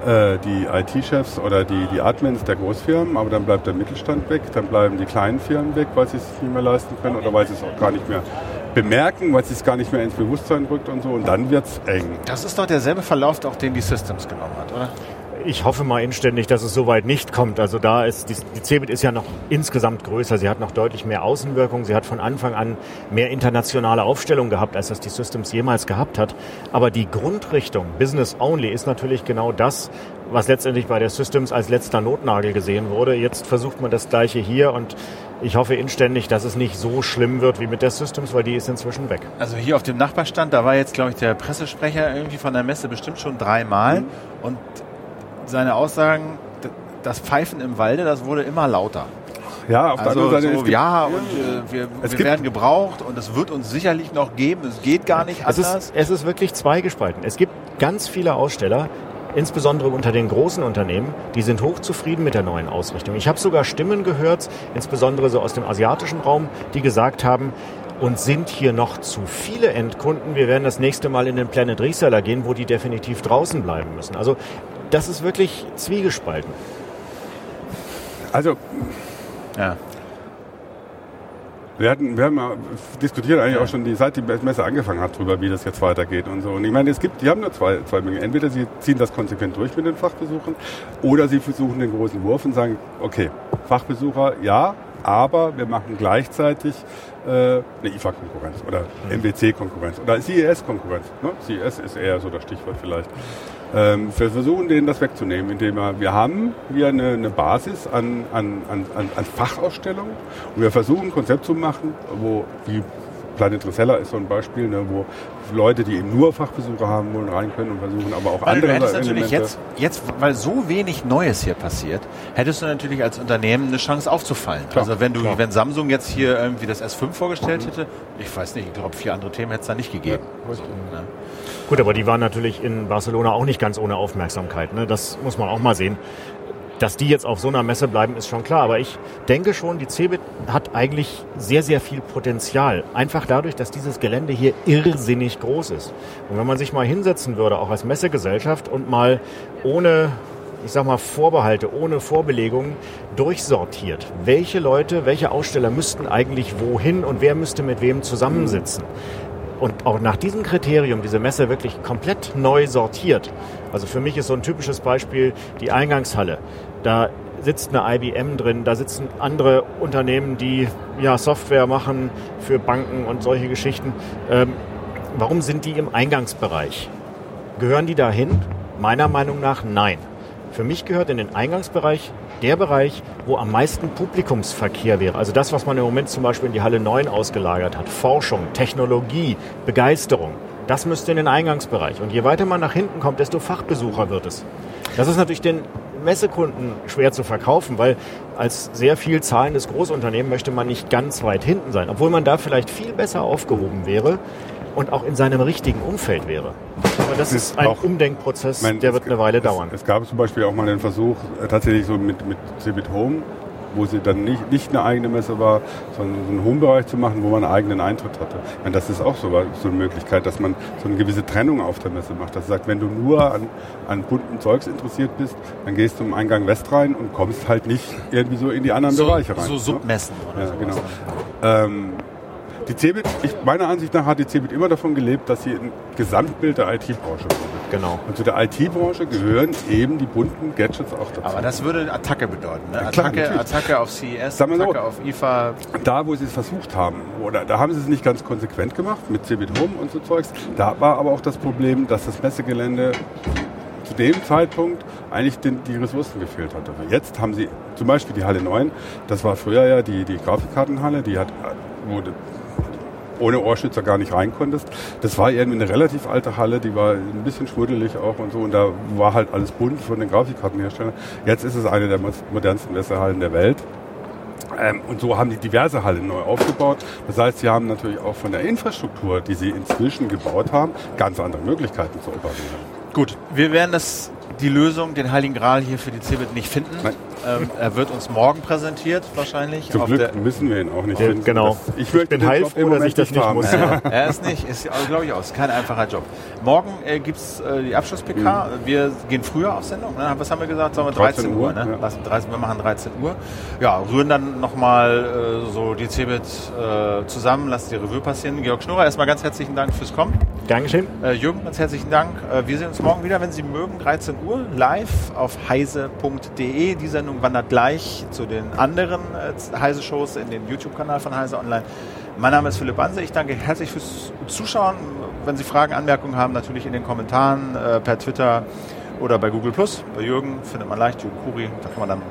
äh, die IT-Chefs oder die, die Admins der Großfirmen, aber dann bleibt der Mittelstand weg, dann bleiben die kleinen Firmen weg, weil sie es nicht mehr leisten können oder weil sie es auch gar nicht mehr bemerken, weil es sich gar nicht mehr ins Bewusstsein rückt und so und dann wird es eng. Das ist doch derselbe Verlauf, auch den die Systems genommen hat, oder? ich hoffe mal inständig, dass es so weit nicht kommt. Also da ist die, die CeBIT ist ja noch insgesamt größer. Sie hat noch deutlich mehr Außenwirkung. Sie hat von Anfang an mehr internationale Aufstellung gehabt, als das die Systems jemals gehabt hat. Aber die Grundrichtung Business Only ist natürlich genau das, was letztendlich bei der Systems als letzter Notnagel gesehen wurde. Jetzt versucht man das Gleiche hier und ich hoffe inständig, dass es nicht so schlimm wird wie mit der Systems, weil die ist inzwischen weg. Also hier auf dem Nachbarstand, da war jetzt, glaube ich, der Pressesprecher irgendwie von der Messe bestimmt schon dreimal. Mhm. Und seine Aussagen, das Pfeifen im Walde, das wurde immer lauter. Ja, auf also der anderen Seite. So, ja, und äh, wir, wir werden gebraucht und es wird uns sicherlich noch geben. Es geht gar nicht anders. Es ist, es ist wirklich zweigespalten. Es gibt ganz viele Aussteller, insbesondere unter den großen Unternehmen, die sind hochzufrieden mit der neuen Ausrichtung. Ich habe sogar Stimmen gehört, insbesondere so aus dem asiatischen Raum, die gesagt haben, und sind hier noch zu viele Endkunden. Wir werden das nächste Mal in den Planet Reseller gehen, wo die definitiv draußen bleiben müssen. Also das ist wirklich zwiegespalten. Also, ja. Wir, hatten, wir haben ja diskutiert eigentlich ja. auch schon, die, seit die Messe angefangen hat, darüber, wie das jetzt weitergeht und so. Und ich meine, es gibt, die haben nur zwei, zwei Möglichkeiten. Entweder sie ziehen das konsequent durch mit den Fachbesuchern oder sie versuchen den großen Wurf und sagen, okay, Fachbesucher, ja, aber wir machen gleichzeitig äh, eine IFA-Konkurrenz oder MWC-Konkurrenz oder CES-Konkurrenz. Ne? CES ist eher so das Stichwort vielleicht. Ähm, wir versuchen denen das wegzunehmen, indem wir, wir haben hier eine, eine Basis an, an, an, an Fachausstellungen und wir versuchen ein Konzept zu machen, wo, wie Planet Reseller ist so ein Beispiel, ne, wo Leute, die eben nur Fachbesucher haben wollen, rein können und versuchen aber auch weil andere du hättest natürlich jetzt, jetzt, weil so wenig Neues hier passiert, hättest du natürlich als Unternehmen eine Chance aufzufallen. Klar, also wenn du, klar. wenn Samsung jetzt hier irgendwie das S5 vorgestellt mhm. hätte, ich weiß nicht, ich glaube vier andere Themen hätte es da nicht gegeben. Ja, ne? Gut, aber die waren natürlich in Barcelona auch nicht ganz ohne Aufmerksamkeit. Ne? Das muss man auch mal sehen dass die jetzt auf so einer Messe bleiben, ist schon klar. Aber ich denke schon, die CeBIT hat eigentlich sehr, sehr viel Potenzial. Einfach dadurch, dass dieses Gelände hier irrsinnig groß ist. Und wenn man sich mal hinsetzen würde, auch als Messegesellschaft und mal ohne ich sag mal, Vorbehalte, ohne Vorbelegung durchsortiert. Welche Leute, welche Aussteller müssten eigentlich wohin und wer müsste mit wem zusammensitzen? Und auch nach diesem Kriterium diese Messe wirklich komplett neu sortiert. Also für mich ist so ein typisches Beispiel die Eingangshalle. Da sitzt eine IBM drin, da sitzen andere Unternehmen, die ja Software machen für Banken und solche Geschichten. Ähm, warum sind die im Eingangsbereich? Gehören die dahin? Meiner Meinung nach nein. Für mich gehört in den Eingangsbereich der Bereich, wo am meisten Publikumsverkehr wäre. Also das, was man im Moment zum Beispiel in die Halle 9 ausgelagert hat. Forschung, Technologie, Begeisterung. Das müsste in den Eingangsbereich. Und je weiter man nach hinten kommt, desto Fachbesucher wird es. Das ist natürlich den Messekunden schwer zu verkaufen, weil als sehr viel zahlendes Großunternehmen möchte man nicht ganz weit hinten sein, obwohl man da vielleicht viel besser aufgehoben wäre und auch in seinem richtigen Umfeld wäre. Aber das ist, ist ein auch, Umdenkprozess, mein, der wird eine Weile es, dauern. Es gab zum Beispiel auch mal den Versuch, äh, tatsächlich so mit, mit Cebit Home, wo sie dann nicht, nicht eine eigene Messe war, sondern so einen Home-Bereich zu machen, wo man einen eigenen Eintritt hatte. Ich meine, das ist auch so, so eine Möglichkeit, dass man so eine gewisse Trennung auf der Messe macht. Dass sagt, wenn du nur an, an bunten Zeugs interessiert bist, dann gehst du im Eingang West rein und kommst halt nicht irgendwie so in die anderen so, Bereiche rein. So ne? Submessen oder ja, genau. Ähm, die CeBIT, ich, meiner Ansicht nach hat die CeBIT immer davon gelebt, dass sie ein Gesamtbild der IT-Branche bildet. Genau. Und zu der IT-Branche gehören eben die bunten Gadgets auch dazu. Aber das würde Attacke bedeuten, ne? Ja, klar, Attacke, Attacke auf CES, Attacke so, auf IFA. Da, wo sie es versucht haben, oder da haben sie es nicht ganz konsequent gemacht mit CeBIT Home und so Zeugs. Da war aber auch das Problem, dass das Messegelände zu dem Zeitpunkt eigentlich den, die Ressourcen gefehlt hat. Also jetzt haben sie zum Beispiel die Halle 9, das war früher ja die, die Grafikkartenhalle, die hat, du ohne Ohrschützer gar nicht rein konntest. Das war irgendwie eine relativ alte Halle, die war ein bisschen schmuddelig auch und so und da war halt alles bunt von den Grafikkartenherstellern. Jetzt ist es eine der modernsten Messehallen der Welt. Ähm, und so haben die diverse Hallen neu aufgebaut. Das heißt, sie haben natürlich auch von der Infrastruktur, die sie inzwischen gebaut haben, ganz andere Möglichkeiten zu operieren. Gut, wir werden das, die Lösung, den Heiligen Gral hier für die CeBIT nicht finden. Nein. Ähm, er wird uns morgen präsentiert, wahrscheinlich. Zum auf Glück der- müssen wir ihn auch nicht Ja, finden. genau. Das, ich, Ich bin den heilfroh, dass Moment ich das nicht haben. muss. Er ist nicht, ist glaube ich auch, ist kein einfacher Job. Morgen äh, gibt es äh, die Abschluss-PK. Wir gehen früher auf Sendung. Ne? Was haben wir gesagt? Sollen wir 13, 13 Uhr? Uhr, Ne? ja. Lassen 13, wir machen 13 Uhr. Ja, rühren dann nochmal äh, so die CeBIT äh, zusammen, lassen die Revue passieren. Georg Schnurrer, erstmal ganz herzlichen Dank fürs Kommen. Geschehen. Äh, Jürgen, ganz herzlichen Dank. Äh, wir sehen uns morgen wieder, wenn Sie mögen, 13 Uhr live auf heise.de. Die Sendung wandert gleich zu den anderen äh, Heise-Shows in den YouTube-Kanal von Heise Online. Mein Name ist Philipp Banse. Ich danke herzlich fürs Zuschauen. Wenn Sie Fragen, Anmerkungen haben, natürlich in den Kommentaren, äh, per Twitter oder bei Google+. Bei Jürgen findet man leicht, Jürgen Kuri. Da kann man dann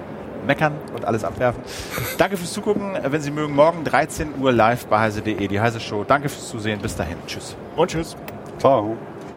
meckern und alles abwerfen. Danke fürs Zugucken. Wenn Sie mögen, morgen 13 Uhr live bei heise.de, die Heise Show. Danke fürs Zusehen. Bis dahin. Tschüss. Und tschüss. Ciao.